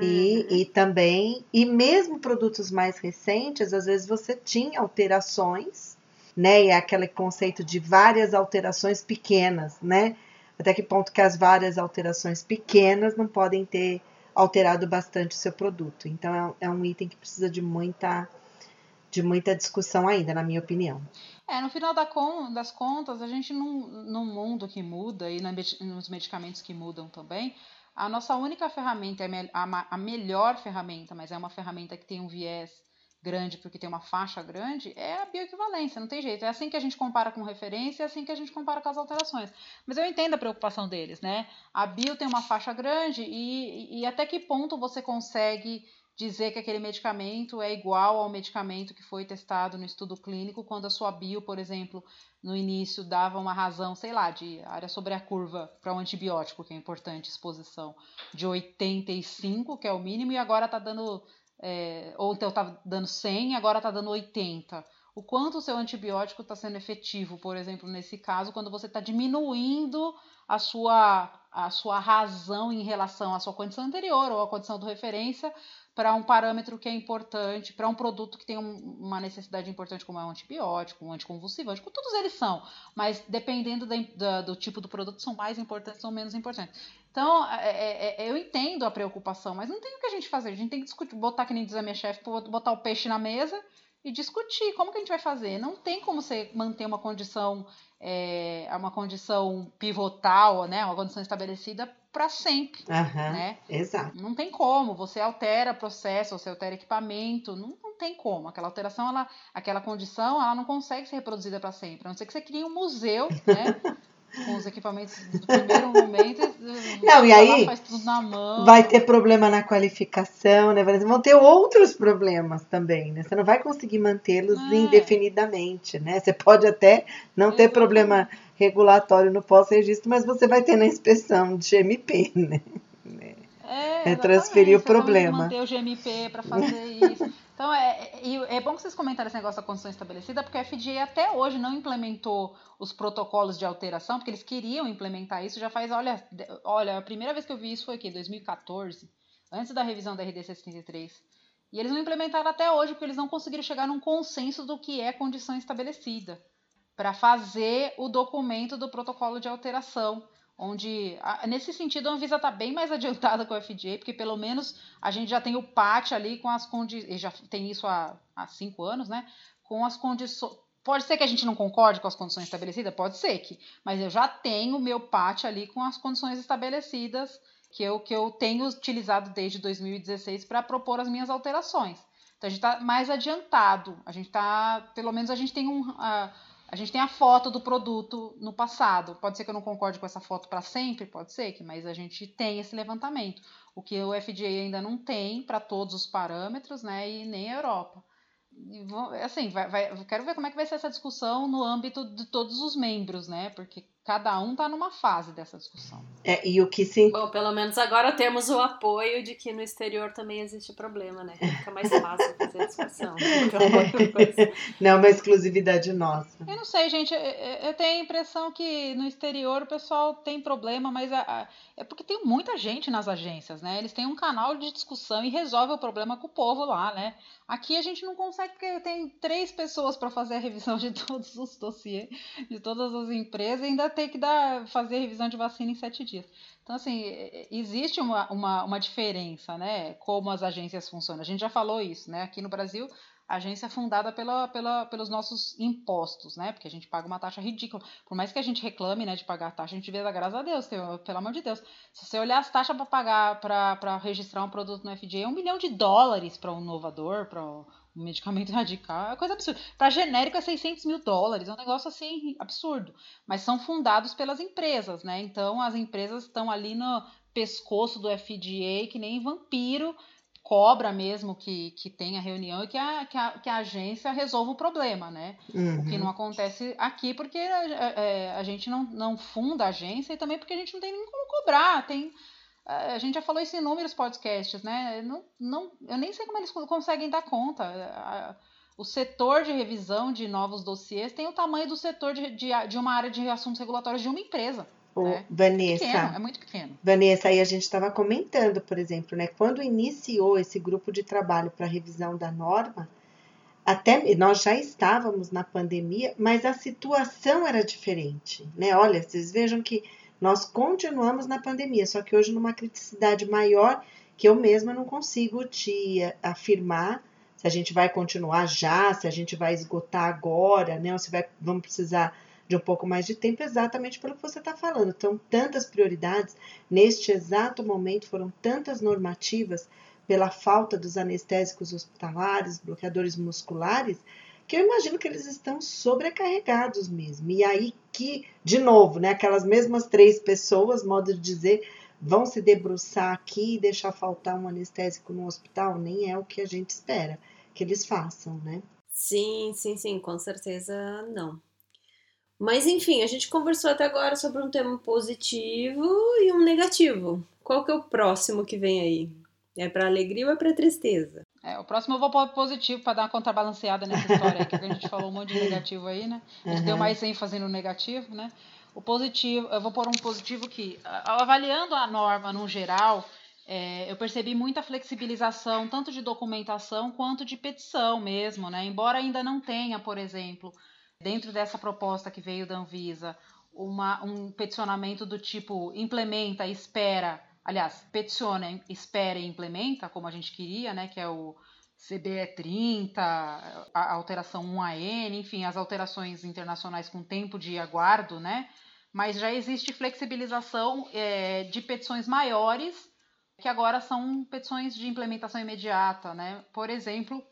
E, uhum. e também, e mesmo produtos mais recentes, às vezes você tinha alterações, né? E é aquele conceito de várias alterações pequenas, né? até que ponto que as várias alterações pequenas não podem ter alterado bastante o seu produto. Então é, é um item que precisa de muita de muita discussão ainda, na minha opinião. É, no final das contas, a gente num, num mundo que muda e nos medicamentos que mudam também, a nossa única ferramenta, a, a melhor ferramenta, mas é uma ferramenta que tem um viés grande porque tem uma faixa grande, é a bioequivalência, não tem jeito. É assim que a gente compara com referência, é assim que a gente compara com as alterações. Mas eu entendo a preocupação deles, né? A bio tem uma faixa grande e, e até que ponto você consegue dizer que aquele medicamento é igual ao medicamento que foi testado no estudo clínico, quando a sua bio, por exemplo, no início dava uma razão, sei lá, de área sobre a curva para um antibiótico, que é importante, exposição, de 85, que é o mínimo, e agora está dando, é, ou então estava dando 100, agora está dando 80. O quanto o seu antibiótico está sendo efetivo, por exemplo, nesse caso, quando você está diminuindo a sua, a sua razão em relação à sua condição anterior ou à condição do referência para um parâmetro que é importante, para um produto que tem um, uma necessidade importante, como é um antibiótico, um anticonvulsivante, todos eles são, mas dependendo da, da, do tipo do produto, são mais importantes ou menos importantes. Então, é, é, é, eu entendo a preocupação, mas não tem o que a gente fazer. A gente tem que discutir, botar, que nem diz a minha chefe, botar o peixe na mesa e discutir como que a gente vai fazer. Não tem como você manter uma condição, é, uma condição pivotal, né, uma condição estabelecida para sempre, uhum, né? Exato. Não tem como. Você altera processo, você altera equipamento, não, não tem como. Aquela alteração, ela, aquela condição, ela não consegue ser reproduzida para sempre. A não ser que você crie um museu, né? com os equipamentos do primeiro momento. Não, e aí faz tudo na mão. vai ter problema na qualificação, né? Vão ter outros problemas também, né? Você não vai conseguir mantê-los é. indefinidamente, né? Você pode até não ter problema regulatório no pós-registro, mas você vai ter na inspeção de GMP, né? É, é transferir o problema. Manter o GMP para fazer isso. Então, é, é, bom que vocês comentaram esse negócio da condição estabelecida, porque a FDA até hoje não implementou os protocolos de alteração, porque eles queriam implementar isso já faz, olha, olha, a primeira vez que eu vi isso foi aqui, 2014, antes da revisão da RDC 73. E eles não implementaram até hoje, porque eles não conseguiram chegar num consenso do que é condição estabelecida, para fazer o documento do protocolo de alteração onde nesse sentido a Anvisa está bem mais adiantada com o FDA, porque pelo menos a gente já tem o PAT ali com as condições, já tem isso há, há cinco anos, né? Com as condições. Pode ser que a gente não concorde com as condições estabelecidas? Pode ser que, mas eu já tenho o meu PAT ali com as condições estabelecidas que eu, que eu tenho utilizado desde 2016 para propor as minhas alterações. Então a gente está mais adiantado, a gente está, pelo menos a gente tem um. Uh, a gente tem a foto do produto no passado. Pode ser que eu não concorde com essa foto para sempre, pode ser que, mas a gente tem esse levantamento. O que o FDA ainda não tem para todos os parâmetros, né? E nem a Europa. E, assim, vai, vai, quero ver como é que vai ser essa discussão no âmbito de todos os membros, né? Porque cada um está numa fase dessa discussão. É, e o que sim. Bom, pelo menos agora temos o apoio de que no exterior também existe problema, né? Fica mais fácil fazer discussão. É. não é uma exclusividade nossa. Eu não sei, gente. Eu tenho a impressão que no exterior o pessoal tem problema, mas a, a, é porque tem muita gente nas agências, né? Eles têm um canal de discussão e resolve o problema com o povo lá, né? Aqui a gente não consegue porque tem três pessoas para fazer a revisão de todos os dossiês de todas as empresas e ainda ter que dar, fazer revisão de vacina em sete dias. Então, assim, existe uma, uma, uma diferença, né? Como as agências funcionam. A gente já falou isso, né? Aqui no Brasil, a agência é fundada pela, pela, pelos nossos impostos, né? Porque a gente paga uma taxa ridícula. Por mais que a gente reclame né, de pagar a taxa, a gente vê, graças a Deus, pelo amor de Deus. Se você olhar as taxas para pagar, para registrar um produto no FDA, é um milhão de dólares para um inovador, para um medicamento radical, é coisa absurda. Para genérico é 600 mil dólares, é um negócio assim absurdo. Mas são fundados pelas empresas, né? Então as empresas estão ali no pescoço do FDA, que nem vampiro, cobra mesmo que, que tenha reunião e que a, que, a, que a agência resolva o problema, né? Uhum. O que uhum. não acontece aqui porque a, é, a, a gente não, não funda a agência e também porque a gente não tem nem como cobrar, tem a gente já falou isso em inúmeros podcasts, né? Não, não, eu nem sei como eles conseguem dar conta. O setor de revisão de novos dossiês tem o tamanho do setor de, de, de uma área de assuntos regulatórios de uma empresa. Ô, né? Vanessa, é, pequeno, é muito pequeno. Vanessa, aí a gente estava comentando, por exemplo, né? Quando iniciou esse grupo de trabalho para revisão da norma, até nós já estávamos na pandemia, mas a situação era diferente, né? Olha, vocês vejam que Nós continuamos na pandemia, só que hoje numa criticidade maior que eu mesma não consigo te afirmar se a gente vai continuar já, se a gente vai esgotar agora, né? Ou se vai, vamos precisar de um pouco mais de tempo, exatamente pelo que você está falando. Então, tantas prioridades, neste exato momento, foram tantas normativas pela falta dos anestésicos hospitalares, bloqueadores musculares, que eu imagino que eles estão sobrecarregados mesmo. E aí que, de novo, né, aquelas mesmas três pessoas, modo de dizer, vão se debruçar aqui e deixar faltar um anestésico no hospital? Nem é o que a gente espera que eles façam, né? Sim, sim, sim, com certeza não. Mas enfim, a gente conversou até agora sobre um tema positivo e um negativo. Qual que é o próximo que vem aí? É para alegria ou é para tristeza? É, o próximo eu vou pôr positivo para dar uma contrabalanceada nessa história que a gente falou um monte de negativo aí, né? A gente uhum. deu mais ênfase no negativo, né? O positivo, eu vou pôr um positivo que, avaliando a norma no geral, é, eu percebi muita flexibilização, tanto de documentação quanto de petição mesmo, né? Embora ainda não tenha, por exemplo, dentro dessa proposta que veio da Anvisa, uma, um peticionamento do tipo implementa, espera, aliás, peticiona, espera e implementa, como a gente queria, né? Que é o CBE 30, a alteração 1AN, enfim, as alterações internacionais com tempo de aguardo, né? Mas já existe flexibilização é, de petições maiores, que agora são petições de implementação imediata, né? Por exemplo,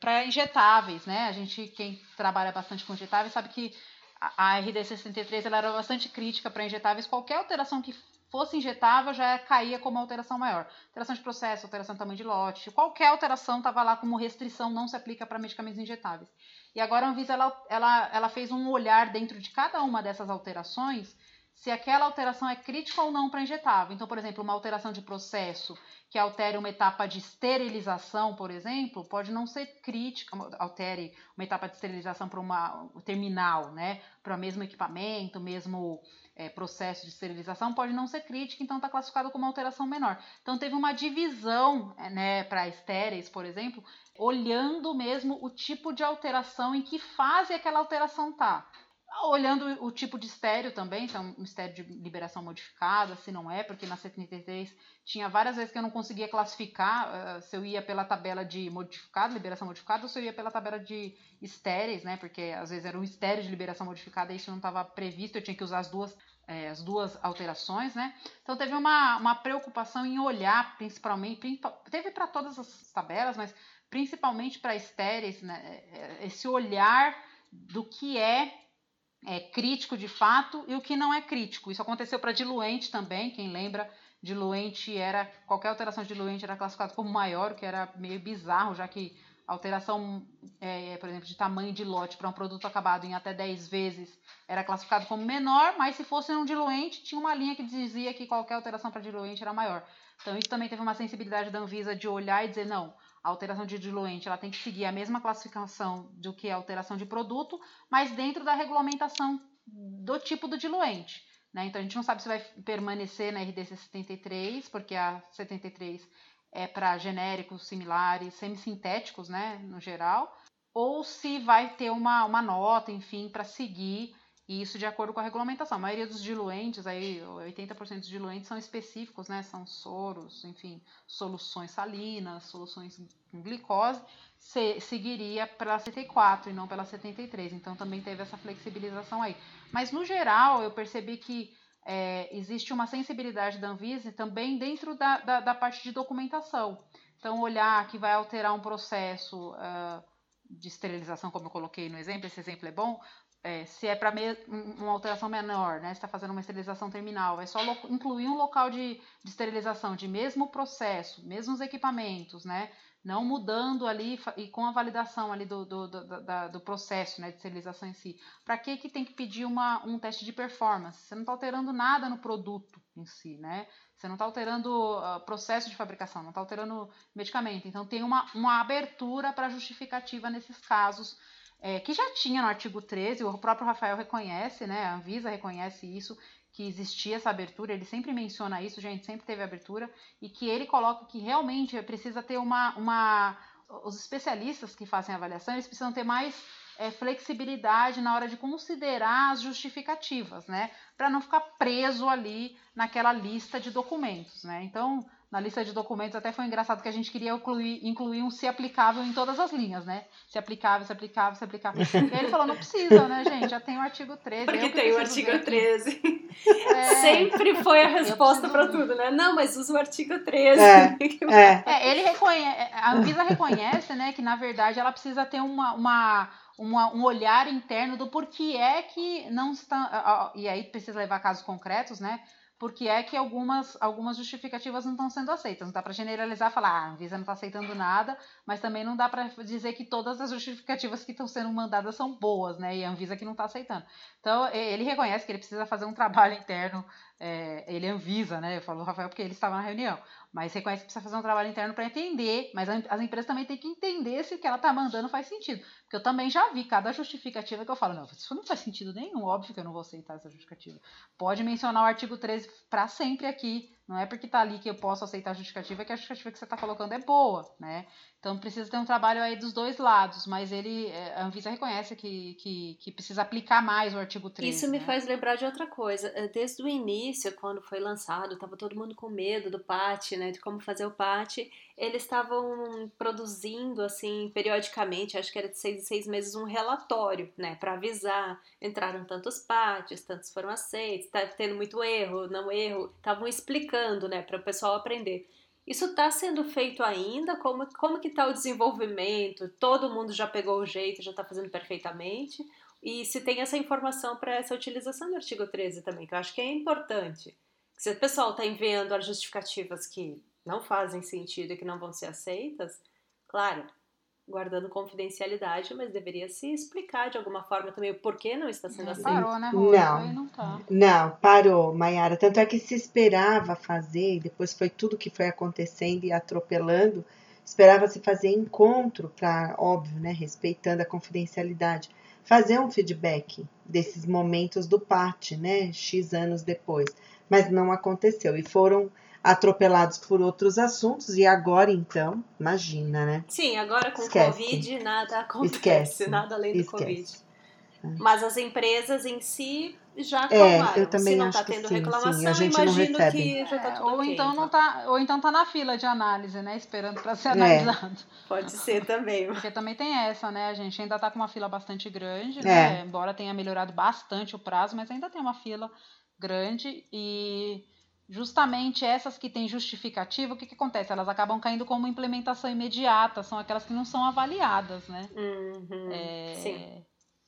para injetáveis, né? A gente, quem trabalha bastante com injetáveis, sabe que a RD63 ela era bastante crítica para injetáveis. Qualquer alteração que fosse injetável já caía como alteração maior. Alteração de processo, alteração de tamanho de lote, qualquer alteração estava lá como restrição, não se aplica para medicamentos injetáveis. E agora a Anvisa ela, ela, ela fez um olhar dentro de cada uma dessas alterações se aquela alteração é crítica ou não para injetável. Então, por exemplo, uma alteração de processo que altere uma etapa de esterilização, por exemplo, pode não ser crítica, altere uma etapa de esterilização para uma terminal, né, para o mesmo equipamento, mesmo é, processo de esterilização, pode não ser crítica, então está classificado como alteração menor. Então teve uma divisão, né, para estéreis, por exemplo, olhando mesmo o tipo de alteração, em que fase aquela alteração está. Olhando o tipo de estéreo também, se é um estéreo de liberação modificada, se não é, porque na 73 tinha várias vezes que eu não conseguia classificar uh, se eu ia pela tabela de modificado, liberação modificada, ou se eu ia pela tabela de estéreis, né? Porque às vezes era um estéreo de liberação modificada e isso não estava previsto, eu tinha que usar as duas, é, as duas alterações, né? Então teve uma, uma preocupação em olhar, principalmente, teve para todas as tabelas, mas principalmente para estéreis, né? É, esse olhar do que é é, crítico de fato e o que não é crítico. Isso aconteceu para diluente também, quem lembra, diluente era, qualquer alteração de diluente era classificado como maior, o que era meio bizarro, já que alteração, é, por exemplo, de tamanho de lote para um produto acabado em até 10 vezes era classificado como menor, mas se fosse um diluente, tinha uma linha que dizia que qualquer alteração para diluente era maior. Então isso também teve uma sensibilidade da Anvisa de olhar e dizer, não, a alteração de diluente ela tem que seguir a mesma classificação do que a alteração de produto, mas dentro da regulamentação do tipo do diluente. Né? Então a gente não sabe se vai permanecer na RDC 73, porque a 73 é para genéricos similares, semissintéticos, né, no geral, ou se vai ter uma, uma nota, enfim, para seguir e isso de acordo com a regulamentação. A maioria dos diluentes, aí 80% dos diluentes são específicos, né? São soros, enfim, soluções salinas, soluções com glicose, se, seguiria pela 74 e não pela 73. Então também teve essa flexibilização aí. Mas no geral, eu percebi que é, existe uma sensibilidade da Anvisa também dentro da, da, da, parte de documentação. Então, olhar que vai alterar um processo uh, de esterilização, como eu coloquei no exemplo, esse exemplo é bom, é, se é para uma alteração menor, né, está fazendo uma esterilização terminal, é só incluir um local de, de, esterilização de mesmo processo, mesmos equipamentos, né, não mudando ali e com a validação ali do, do, do, da, do processo né, de esterilização em si. Para que, que tem que pedir uma, um teste de performance? Você não está alterando nada no produto em si, né? Você não está alterando uh, processo de fabricação, não está alterando medicamento. Então tem uma, uma abertura para justificativa nesses casos é, que já tinha no artigo 13, o próprio Rafael reconhece, né, a Anvisa reconhece isso, que existia essa abertura, ele sempre menciona isso, gente, sempre teve abertura, e que ele coloca que realmente precisa ter uma, uma, os especialistas que fazem avaliação, eles precisam ter mais é, flexibilidade na hora de considerar as justificativas, né? Para não ficar preso ali naquela lista de documentos, né? Então, na lista de documentos até foi engraçado que a gente queria incluir, incluir um se aplicável em todas as linhas, né? Se aplicável, se aplicável, se aplicável. E aí ele falou, não precisa, né, gente? Já tem o artigo 13. Porque tem o artigo 13. É, Sempre foi a resposta para tudo, né? Não, mas usa o artigo 13. É, é. é ele reconhece, a Anvisa reconhece, né, que na verdade ela precisa ter uma, uma uma, um olhar interno do porquê é que não está. E aí precisa levar casos concretos, né? Porque é que algumas, algumas justificativas não estão sendo aceitas. Não dá para generalizar falar, ah, a Anvisa não está aceitando nada, mas também não dá para dizer que todas as justificativas que estão sendo mandadas são boas, né? E a Anvisa que não está aceitando. Então, ele reconhece que ele precisa fazer um trabalho interno, é, ele Anvisa, né? Falou Rafael porque ele estava na reunião mas reconhece que precisa fazer um trabalho interno para entender, mas as empresas também têm que entender se o que ela está mandando faz sentido. Porque eu também já vi cada justificativa que eu falo, não, isso não faz sentido nenhum, óbvio que eu não vou aceitar essa justificativa. Pode mencionar o artigo 13 para sempre aqui, não é porque está ali que eu posso aceitar a justificativa que a justificativa que você está colocando é boa, né? Então precisa ter um trabalho aí dos dois lados, mas ele, é, a Anvisa reconhece que, que, que precisa aplicar mais o artigo 13. Isso me né? faz lembrar de outra coisa. É, desde o início, quando foi lançado, estava todo mundo com medo do PAT, né? De como fazer o PAT. Eles estavam produzindo, assim, periodicamente, acho que era de seis em seis meses, um relatório, né? Para avisar. Entraram tantos PATs, tantos foram aceitos, está tendo muito erro, não erro. Estavam explicando, né? Para o pessoal aprender. Isso está sendo feito ainda? Como, como que está o desenvolvimento? Todo mundo já pegou o jeito, já está fazendo perfeitamente? E se tem essa informação para essa utilização do artigo 13 também, que eu acho que é importante. Se o pessoal está enviando as justificativas que não fazem sentido e que não vão ser aceitas, claro, guardando confidencialidade, mas deveria se explicar de alguma forma também o porquê não está sendo aceito. Parou, né, Rô? Não, não, tá. não, parou, Mayara. Tanto é que se esperava fazer, e depois foi tudo que foi acontecendo e atropelando, esperava-se fazer encontro para, óbvio, né, respeitando a confidencialidade, fazer um feedback desses momentos do PAT, né, X anos depois. Mas não aconteceu e foram atropelados por outros assuntos e agora então, imagina, né? Sim, agora com Esquece. Covid nada acontece, Esquece. nada além do Esquece. Covid. É. Mas as empresas em si já acalmaram. É, eu também Se não está tendo sim, reclamação, sim, a gente imagino não que já está é, tudo ou okay, então não tá, ou então tá na fila de análise, né, esperando para ser É. analisado. Pode ser também. Porque também tem essa, né? A gente ainda tá com uma fila bastante grande, É. né? Embora tenha melhorado bastante o prazo, mas ainda tem uma fila grande e justamente essas que têm justificativa, o que, que acontece? Elas acabam caindo como implementação imediata, são aquelas que não são avaliadas, né? Uhum, É, Sim.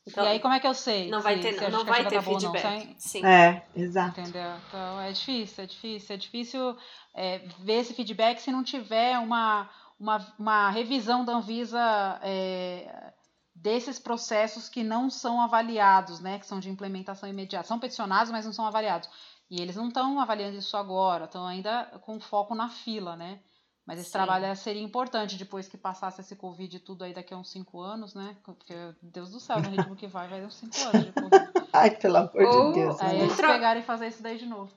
e Então, aí como é que eu sei? não vai se- ter, se não vai ter tá boa ou não? feedback. Sim. É, exato. Entendeu? Então é difícil, é difícil. É difícil é, ver esse feedback se não tiver uma, uma, uma revisão da Anvisa é, desses processos que não são avaliados, né? Que são de implementação imediata. São peticionados, mas não são avaliados. E eles não estão avaliando isso agora, estão ainda com foco na fila, né? Mas esse Sim. trabalho seria importante depois que passasse esse Covid e tudo aí daqui a uns cinco anos, né? Porque, Deus do céu, no ritmo que vai, vai uns cinco anos de Covid. Ai, pelo amor Ou- de Deus. Aí né? eles pegarem e fazer isso daí de novo.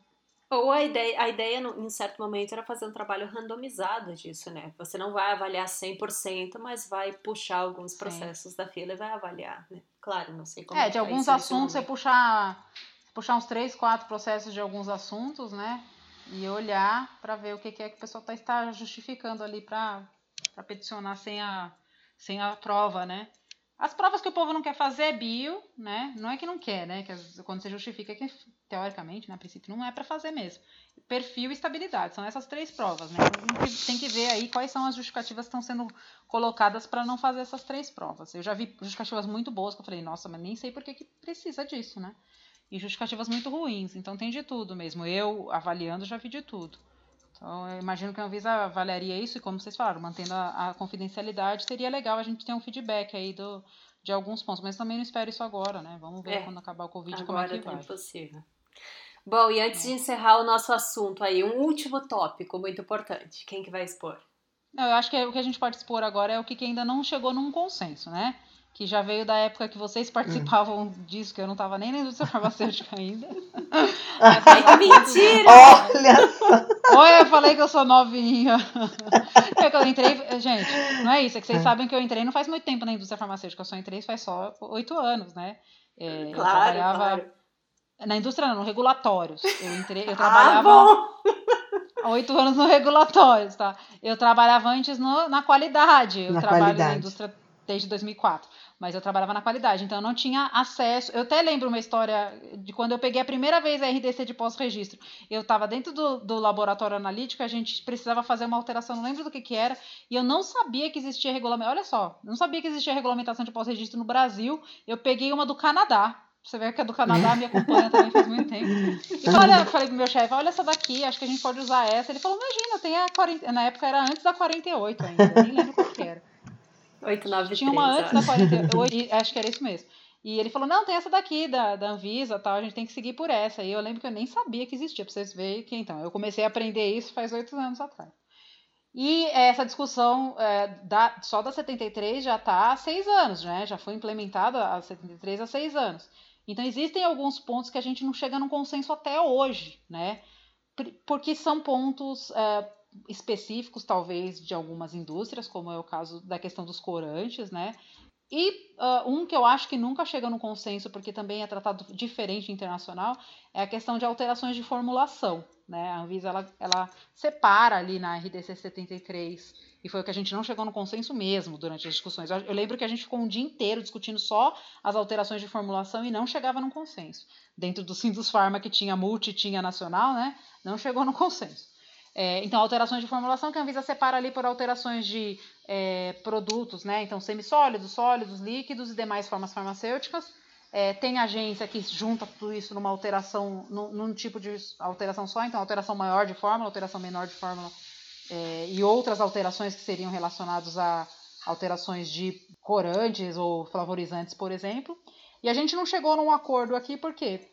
Ou a ideia, a ideia em certo momento era fazer um trabalho randomizado disso, né? Você não vai avaliar 100%, mas vai puxar alguns Sim. processos da fila e vai avaliar, né? Claro, não sei como É, que de tá alguns assuntos você puxar, puxar uns três, quatro processos de alguns assuntos, né? E olhar para ver o que, que é que o pessoal tá, está justificando ali para peticionar sem a, sem a prova, né? As provas que o povo não quer fazer é bio, né? Não é que não quer, né? Que as- quando você justifica que, teoricamente, né, a princípio, não é para fazer mesmo. Perfil e estabilidade, são essas três provas, né? Tem que- tem que ver aí quais são as justificativas que estão sendo colocadas para não fazer essas três provas. Eu já vi justificativas muito boas que eu falei, nossa, mas nem sei por que, que precisa disso, né? E justificativas muito ruins, então tem de tudo mesmo. Eu, avaliando, já vi de tudo. Então, eu imagino que a Anvisa avaliaria isso e, como vocês falaram, mantendo a, a confidencialidade, seria legal a gente ter um feedback aí do, de alguns pontos. Mas também não espero isso agora, né? Vamos ver É, quando acabar o Covid como é Agora que tá vai. impossível. Bom, e antes de encerrar o nosso assunto aí, um último tópico muito importante. Quem que vai expor? Não, eu acho que é- o que a gente pode expor agora é o que, que ainda não chegou num consenso, né? Que já veio da época que vocês participavam hum. disso, que eu não estava nem na indústria farmacêutica ainda. Ai, mentira! Olha só! Olha, eu falei que eu sou novinha. É que eu entrei, gente, não é isso, é que vocês é. sabem que eu entrei não faz muito tempo na indústria farmacêutica, eu só entrei faz só oito anos, né? É, claro, eu trabalhava claro. na indústria, não, no regulatórios. Eu entrei, eu ah, trabalhava ah, oito anos no regulatórios, tá? Eu trabalhava antes no, na qualidade. Eu na trabalho qualidade. na indústria desde 2004 mas eu trabalhava na qualidade, então eu não tinha acesso. Eu até lembro uma história de quando eu peguei a primeira vez a RDC de pós-registro. Eu estava dentro do, do, laboratório analítico, a gente precisava fazer uma alteração, não lembro do que, que era, e eu não sabia que existia regulamentação. Olha só, não sabia que existia regulamentação de pós-registro no Brasil. Eu peguei uma do Canadá. Você vê que a do Canadá me acompanha também faz muito tempo. E olha, falei pro meu chefe, olha essa daqui, acho que a gente pode usar essa. Ele falou, imagina, tem a 40... na época era antes da 48 ainda, nem lembro qual que era. 893. Tinha uma antes da 48, acho que era isso mesmo. E ele falou: não, tem essa daqui da, da Anvisa tal, a gente tem que seguir por essa. E eu lembro que eu nem sabia que existia, pra vocês verem que então. Eu comecei a aprender isso faz oito anos atrás. E essa discussão é, da, só da 73 já está há seis anos, né? Já foi implementada a 73 há seis anos. Então existem alguns pontos que a gente não chega num consenso até hoje, né? Porque são pontos é, específicos, talvez, de algumas indústrias, como é o caso da questão dos corantes, né? E uh, um que eu acho que nunca chega no consenso, porque também é tratado diferente internacional, é a questão de alterações de formulação. Né? A Anvisa ela, ela separa ali na RDC 73, e foi o que a gente não chegou no consenso mesmo durante as discussões. Eu, eu lembro que a gente ficou um dia inteiro discutindo só as alterações de formulação e não chegava num consenso. Dentro do Sindus Pharma, que tinha multi, tinha nacional, né? não chegou no consenso. É, então, alterações de formulação que a Anvisa separa ali por alterações de é, produtos, né? Então, semissólidos, sólidos, líquidos e demais formas farmacêuticas. É, tem agência que junta tudo isso numa alteração, num, num, tipo de alteração só, então alteração maior de fórmula, alteração menor de fórmula é, e outras alterações que seriam relacionadas a alterações de corantes ou flavorizantes, por exemplo. E a gente não chegou num acordo aqui porque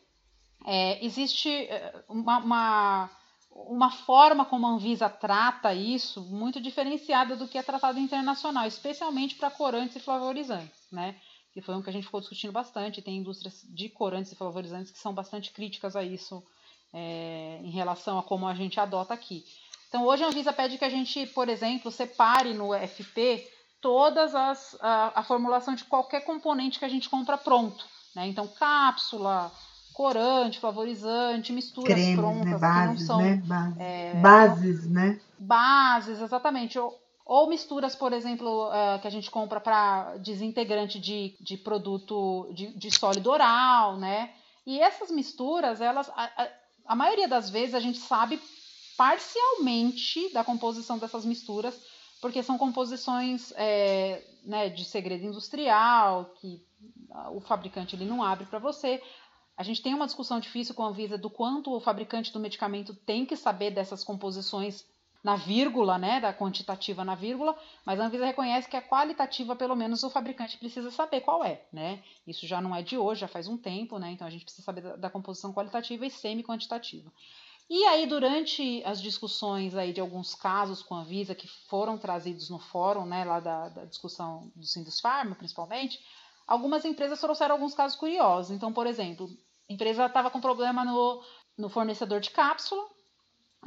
é, existe é, uma, uma uma forma como a Anvisa trata isso muito diferenciada do que é tratado internacional, especialmente para corantes e flavorizantes, né? Que foi um que a gente ficou discutindo bastante. Tem indústrias de corantes e flavorizantes que são bastante críticas a isso é, em relação a como a gente adota aqui. Então, hoje a Anvisa pede que a gente, por exemplo, separe no FP todas as a, a formulação de qualquer componente que a gente compra pronto, né? Então, cápsula, corante, flavorizante, misturas Cremes, prontas né? bases, que não são né? Bases, é, bases né? Bases, exatamente. Ou, ou misturas, por exemplo, uh, que a gente compra para desintegrante de, de produto de, de sólido oral, né? E essas misturas, elas, a, a, a maioria das vezes a gente sabe parcialmente da composição dessas misturas, porque são composições é, né, de segredo industrial, que o fabricante ele não abre para você, a gente tem uma discussão difícil com a Anvisa do quanto o fabricante do medicamento tem que saber dessas composições na vírgula, né, da quantitativa na vírgula, mas a Anvisa reconhece que a qualitativa, pelo menos, o fabricante precisa saber qual é, né? Isso já não é de hoje, já faz um tempo, né? Então a gente precisa saber da, da composição qualitativa e semi-quantitativa. E aí, durante as discussões aí de alguns casos com a Anvisa que foram trazidos no fórum, né, lá da, da discussão do Sindus Pharma, principalmente, algumas empresas trouxeram alguns casos curiosos. Então, por exemplo, a empresa estava com problema no, no fornecedor de cápsula,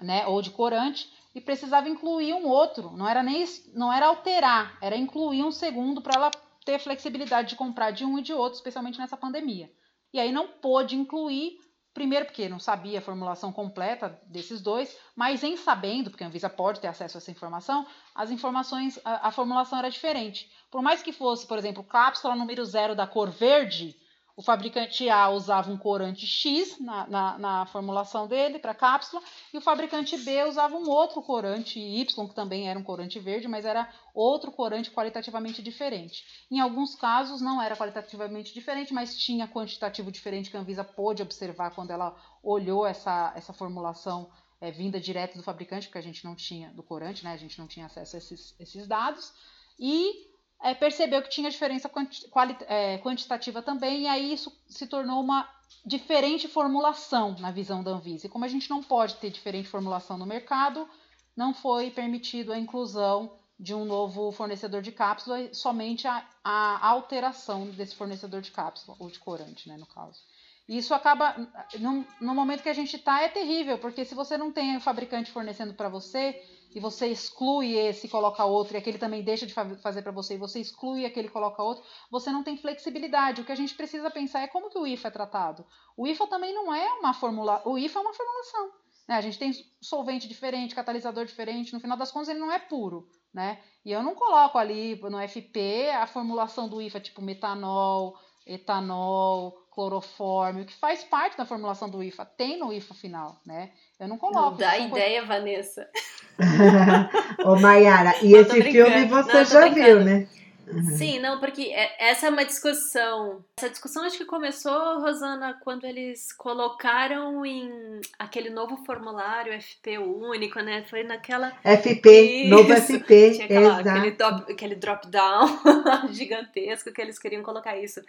né, ou de corante, e precisava incluir um outro. Não era nem não era alterar, era incluir um segundo para ela ter flexibilidade de comprar de um e de outro, especialmente nessa pandemia. E aí não pôde incluir, primeiro porque não sabia a formulação completa desses dois, mas em sabendo, porque a Anvisa pode ter acesso a essa informação, as informações, a, a formulação era diferente. Por mais que fosse, por exemplo, cápsula número zero da cor verde, o fabricante A usava um corante X na, na, na formulação dele para cápsula e o fabricante B usava um outro corante Y, que também era um corante verde, mas era outro corante qualitativamente diferente. Em alguns casos não era qualitativamente diferente, mas tinha quantitativo diferente que a Anvisa pôde observar quando ela olhou essa, essa formulação é, vinda direto do fabricante, porque a gente não tinha, do corante, né? a gente não tinha acesso a esses, esses dados. E é, percebeu que tinha diferença quanti é, quantitativa também, e aí isso se tornou uma diferente formulação na visão da Anvisa. E como a gente não pode ter diferente formulação no mercado, não foi permitido a inclusão de um novo fornecedor de cápsula, somente a, a alteração desse fornecedor de cápsula, ou de corante, né, no caso. E isso acaba, no, no momento que a gente está, é terrível, porque se você não tem o fabricante fornecendo para você, e você exclui esse coloca outro, e aquele também deixa de fazer para você, e você exclui aquele coloca outro, você não tem flexibilidade. O que a gente precisa pensar é como que o IFA é tratado. O IFA também não é uma fórmula, o IFA é uma formulação. Né? A gente tem solvente diferente, catalisador diferente, no final das contas ele não é puro. Né? E eu não coloco ali no FP a formulação do IFA, tipo metanol, etanol, cloroforme, o que faz parte da formulação do IFA, tem no IFA final, né? Eu não coloco. Não dá ideia, coisa... Vanessa. Ô, Mayara, e não, esse filme você não, já viu, né? Uhum. Sim, não, porque é, essa é uma discussão. Essa discussão acho que começou, Rosana, quando eles colocaram em aquele novo formulário FP único, né? Foi naquela. FP, Isso. novo FP. Tinha aquela, aquele, top, aquele drop down gigantesco que eles queriam colocar isso.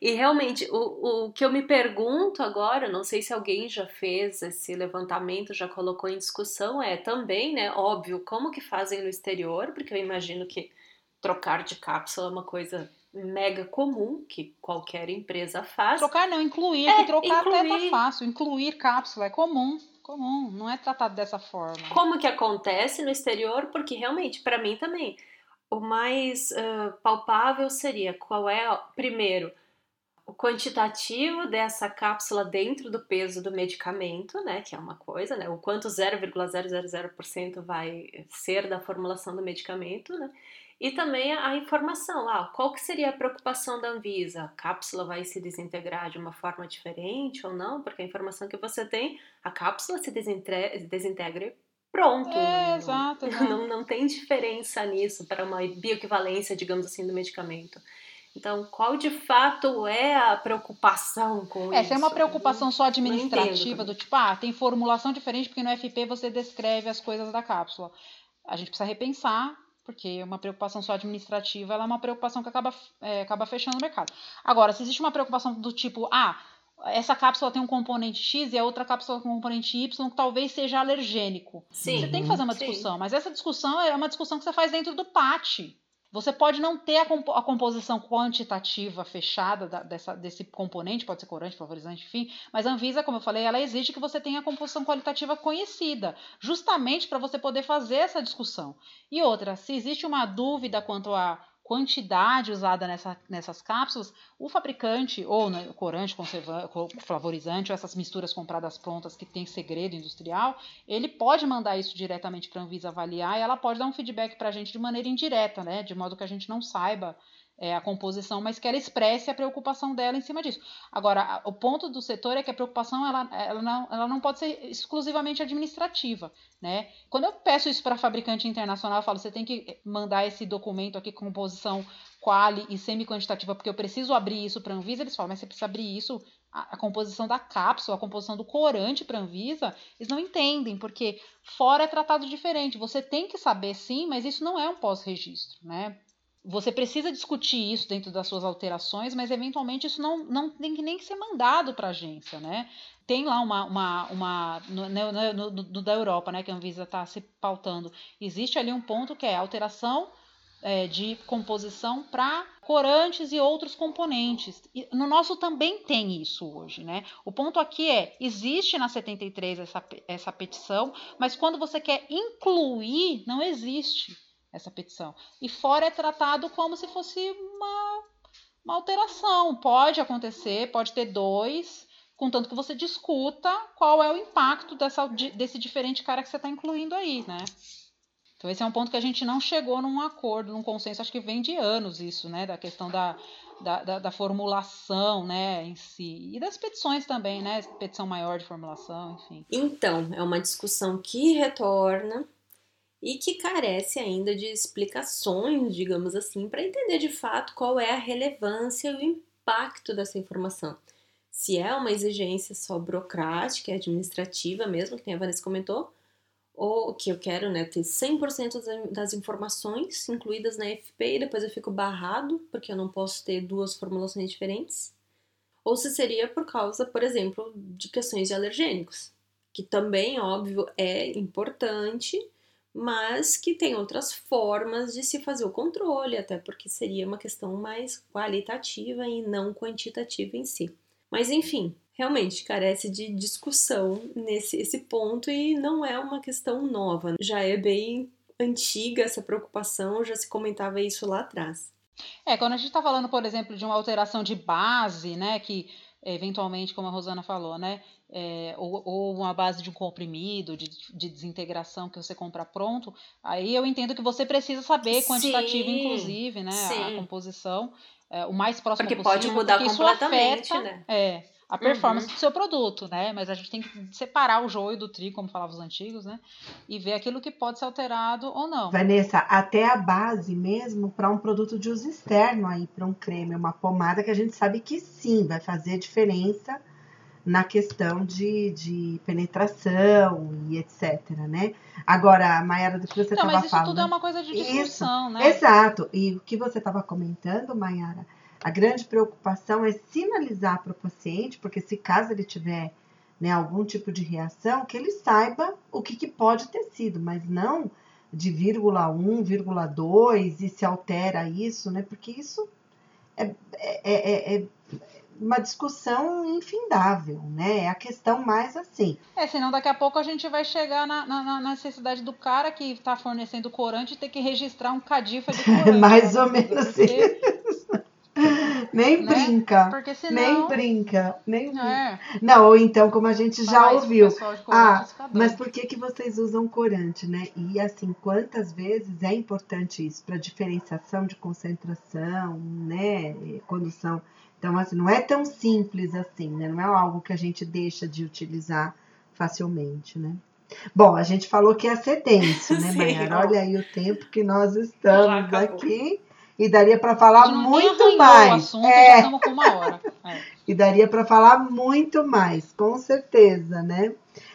E realmente, o, o que eu me pergunto agora, não sei se alguém já fez esse levantamento, já colocou em discussão, é também, né? Óbvio, como que fazem no exterior, porque eu imagino que trocar de cápsula é uma coisa mega comum que qualquer empresa faz. Trocar não, incluir, é, que trocar incluir... até tá fácil. Incluir cápsula é comum, comum, não é tratado dessa forma. Como que acontece no exterior? Porque realmente, para mim também, o mais uh, palpável seria qual é, primeiro, o quantitativo dessa cápsula dentro do peso do medicamento, né, que é uma coisa, né, o quanto 0,000% vai ser da formulação do medicamento, né, e também a informação, ah, qual que seria a preocupação da Anvisa? A cápsula vai se desintegrar de uma forma diferente ou não? Porque a informação que você tem, a cápsula se desintegra e pronto. É, não, exato, exato. Não, não tem diferença nisso para uma bioequivalência, digamos assim, do medicamento. Então, qual de fato é a preocupação com é, isso? É, é uma preocupação só administrativa, do tipo, ah, tem formulação diferente porque no FP você descreve as coisas da cápsula. A gente precisa repensar porque uma preocupação só administrativa ela é uma preocupação que acaba, é, acaba fechando o mercado. Agora, se existe uma preocupação do tipo, ah, essa cápsula tem um componente X e a outra cápsula com um componente Y que talvez seja alergênico. Sim, você tem que fazer uma discussão, sim. mas essa discussão é uma discussão que você faz dentro do PAT. Você pode não ter a, comp a composição quantitativa fechada da, dessa, desse componente, pode ser corante, flavorizante, enfim, mas a Anvisa, como eu falei, ela exige que você tenha a composição qualitativa conhecida, justamente para você poder fazer essa discussão. E outra, se existe uma dúvida quanto a quantidade usada nessa, nessas cápsulas, o fabricante, ou né, o corante, flavorizante, ou essas misturas compradas prontas que tem segredo industrial, ele pode mandar isso diretamente para a Anvisa avaliar e ela pode dar um feedback para a gente de maneira indireta, né, de modo que a gente não saiba é, a composição, mas que ela expresse a preocupação dela em cima disso. Agora, o ponto do setor é que a preocupação ela, ela, não, ela não pode ser exclusivamente administrativa. Né? Quando eu peço isso para fabricante internacional, eu falo, você tem que mandar esse documento aqui, composição quali e semi-quantitativa, porque eu preciso abrir isso para a Anvisa, eles falam, mas você precisa abrir isso, a, composição da cápsula, a composição do corante para Anvisa, eles não entendem, porque fora é tratado diferente. Você tem que saber sim, mas isso não é um pós-registro, né? Você precisa discutir isso dentro das suas alterações, mas eventualmente isso não, não tem que nem que ser mandado para a agência, né? Tem lá uma, uma, uma no, no, no, no, da Europa, né, que a Anvisa está se pautando. Existe ali um ponto que é alteração é, de composição para corantes e outros componentes. E no nosso também tem isso hoje, né? O ponto aqui é, existe na 73 essa, essa petição, mas quando você quer incluir, não existe essa petição. E fora é tratado como se fosse uma, uma alteração. Pode acontecer, pode ter dois, contanto que você discuta qual é o impacto dessa, desse diferente cara que você está incluindo aí, né? Então esse é um ponto que a gente não chegou num acordo, num consenso, acho que vem de anos isso, né? Da questão da, da, da, da formulação, né, em si. E das petições também, né? Petição maior de formulação, enfim. Então, é uma discussão que retorna e que carece ainda de explicações, digamos assim, para entender de fato qual é a relevância e o impacto dessa informação. Se é uma exigência só burocrática, administrativa mesmo, que a Vanessa comentou, ou que eu quero né, ter 100% das informações incluídas na FP e depois eu fico barrado porque eu não posso ter duas formulações diferentes. Ou se seria por causa, por exemplo, de questões de alergênicos, que também, óbvio, é importante, mas que tem outras formas de se fazer o controle, até porque seria uma questão mais qualitativa e não quantitativa em si. Mas enfim, realmente carece de discussão nesse esse ponto e não é uma questão nova. Já é bem antiga essa preocupação, já se comentava isso lá atrás. É, quando a gente está falando, por exemplo, de uma alteração de base, né, que eventualmente, como a Rosana falou, né, é, ou, ou, uma base de um comprimido, de, de, desintegração que você compra pronto, aí eu entendo que você precisa saber quantitativo, sim, inclusive, né, sim. a composição, é, o mais próximo porque possível. Porque pode mudar completamente, afeta, né? É, a performance uhum. do seu produto, né? Mas a gente tem que separar o joio do trigo, como falavam os antigos, né? E ver aquilo que pode ser alterado ou não. Vanessa, até a base mesmo para um produto de uso externo aí, para um creme, uma pomada que a gente sabe que sim, vai fazer diferença na questão de, de penetração e etc, né? Agora, Mayara, do que você estava falando... Não, mas isso tudo é uma coisa de discussão, isso, né? Exato. E o que você estava comentando, Mayara a grande preocupação é sinalizar para o paciente, porque se caso ele tiver né, algum tipo de reação, que ele saiba o que, que pode ter sido, mas não de vírgula 1, vírgula 2 e se altera isso, né? Porque isso é, é, é, é uma discussão infindável, né? É a questão mais assim. É, senão daqui a pouco a gente vai chegar na, na, na necessidade do cara que está fornecendo corante ter que registrar um cadifa de corante. mais ou menos isso. Nem né? brinca. Porque senão... Nem brinca. Nem é. Não, ou então, como a gente já ouviu. Ah, mas por que, que vocês usam corante, né? E assim, quantas vezes é importante isso para diferenciação de concentração, né? Quando são. Então, assim, não é tão simples assim, né? Não é algo que a gente deixa de utilizar facilmente, né? Bom, a gente falou que ia ser denso, né, Mayara? Olha aí o tempo que nós estamos aqui e daria para falar muito mais. O assunto, é. É. E daria para falar muito mais, com certeza, né?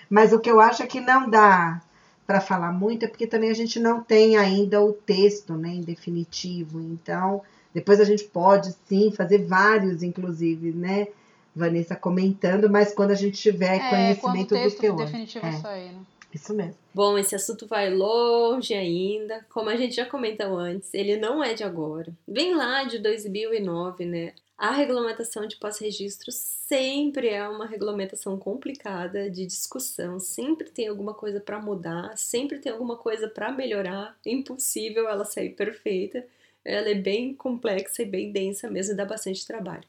Mas o que eu acho é que não dá para falar muito é porque também a gente não tem ainda o texto, né, em definitivo. Então, depois a gente pode sim fazer vários, inclusive, né? Vanessa comentando, mas quando a gente tiver é, conhecimento quando o texto do teor. definitivo é. sair, né? Isso mesmo. Bom, esse assunto vai longe ainda. Como a gente já comentou antes, ele não é de agora. Vem lá de 2009, né? A regulamentação de pós-registro sempre é uma regulamentação complicada de discussão, sempre tem alguma coisa para mudar, sempre tem alguma coisa para melhorar. Impossível ela sair perfeita. Ela é bem complexa e bem densa mesmo e dá bastante trabalho.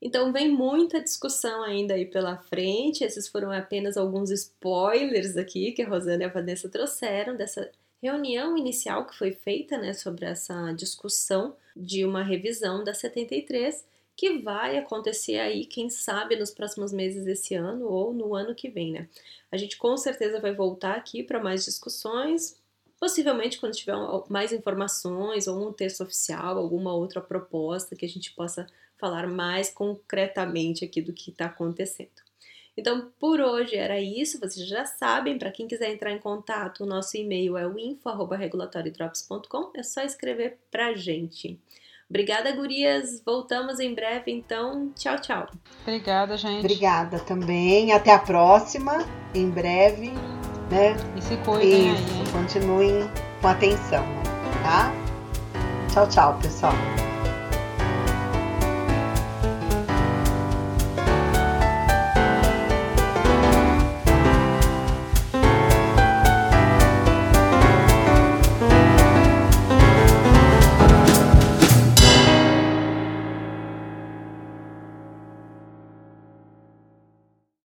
Então vem muita discussão ainda aí pela frente. Esses foram apenas alguns spoilers aqui que a Rosana e a Vanessa trouxeram dessa reunião inicial que foi feita, né, sobre essa discussão de uma revisão da 73 que vai acontecer aí, quem sabe, nos próximos meses desse ano ou no ano que vem, né? A gente com certeza vai voltar aqui para mais discussões, possivelmente quando tiver mais informações ou um texto oficial, alguma outra proposta que a gente possa falar mais concretamente aqui do que está acontecendo. Então, por hoje era isso. Vocês já sabem, para quem quiser entrar em contato, o nosso e-mail é o info@regulatoriodrops.com. É só escrever pra gente. Obrigada, gurias. Voltamos em breve, então. Tchau, tchau. Obrigada, gente. Obrigada também. Até a próxima, em breve, né? E se cuidem Isso. aí. Continuem com atenção, tá? Tchau, tchau, pessoal.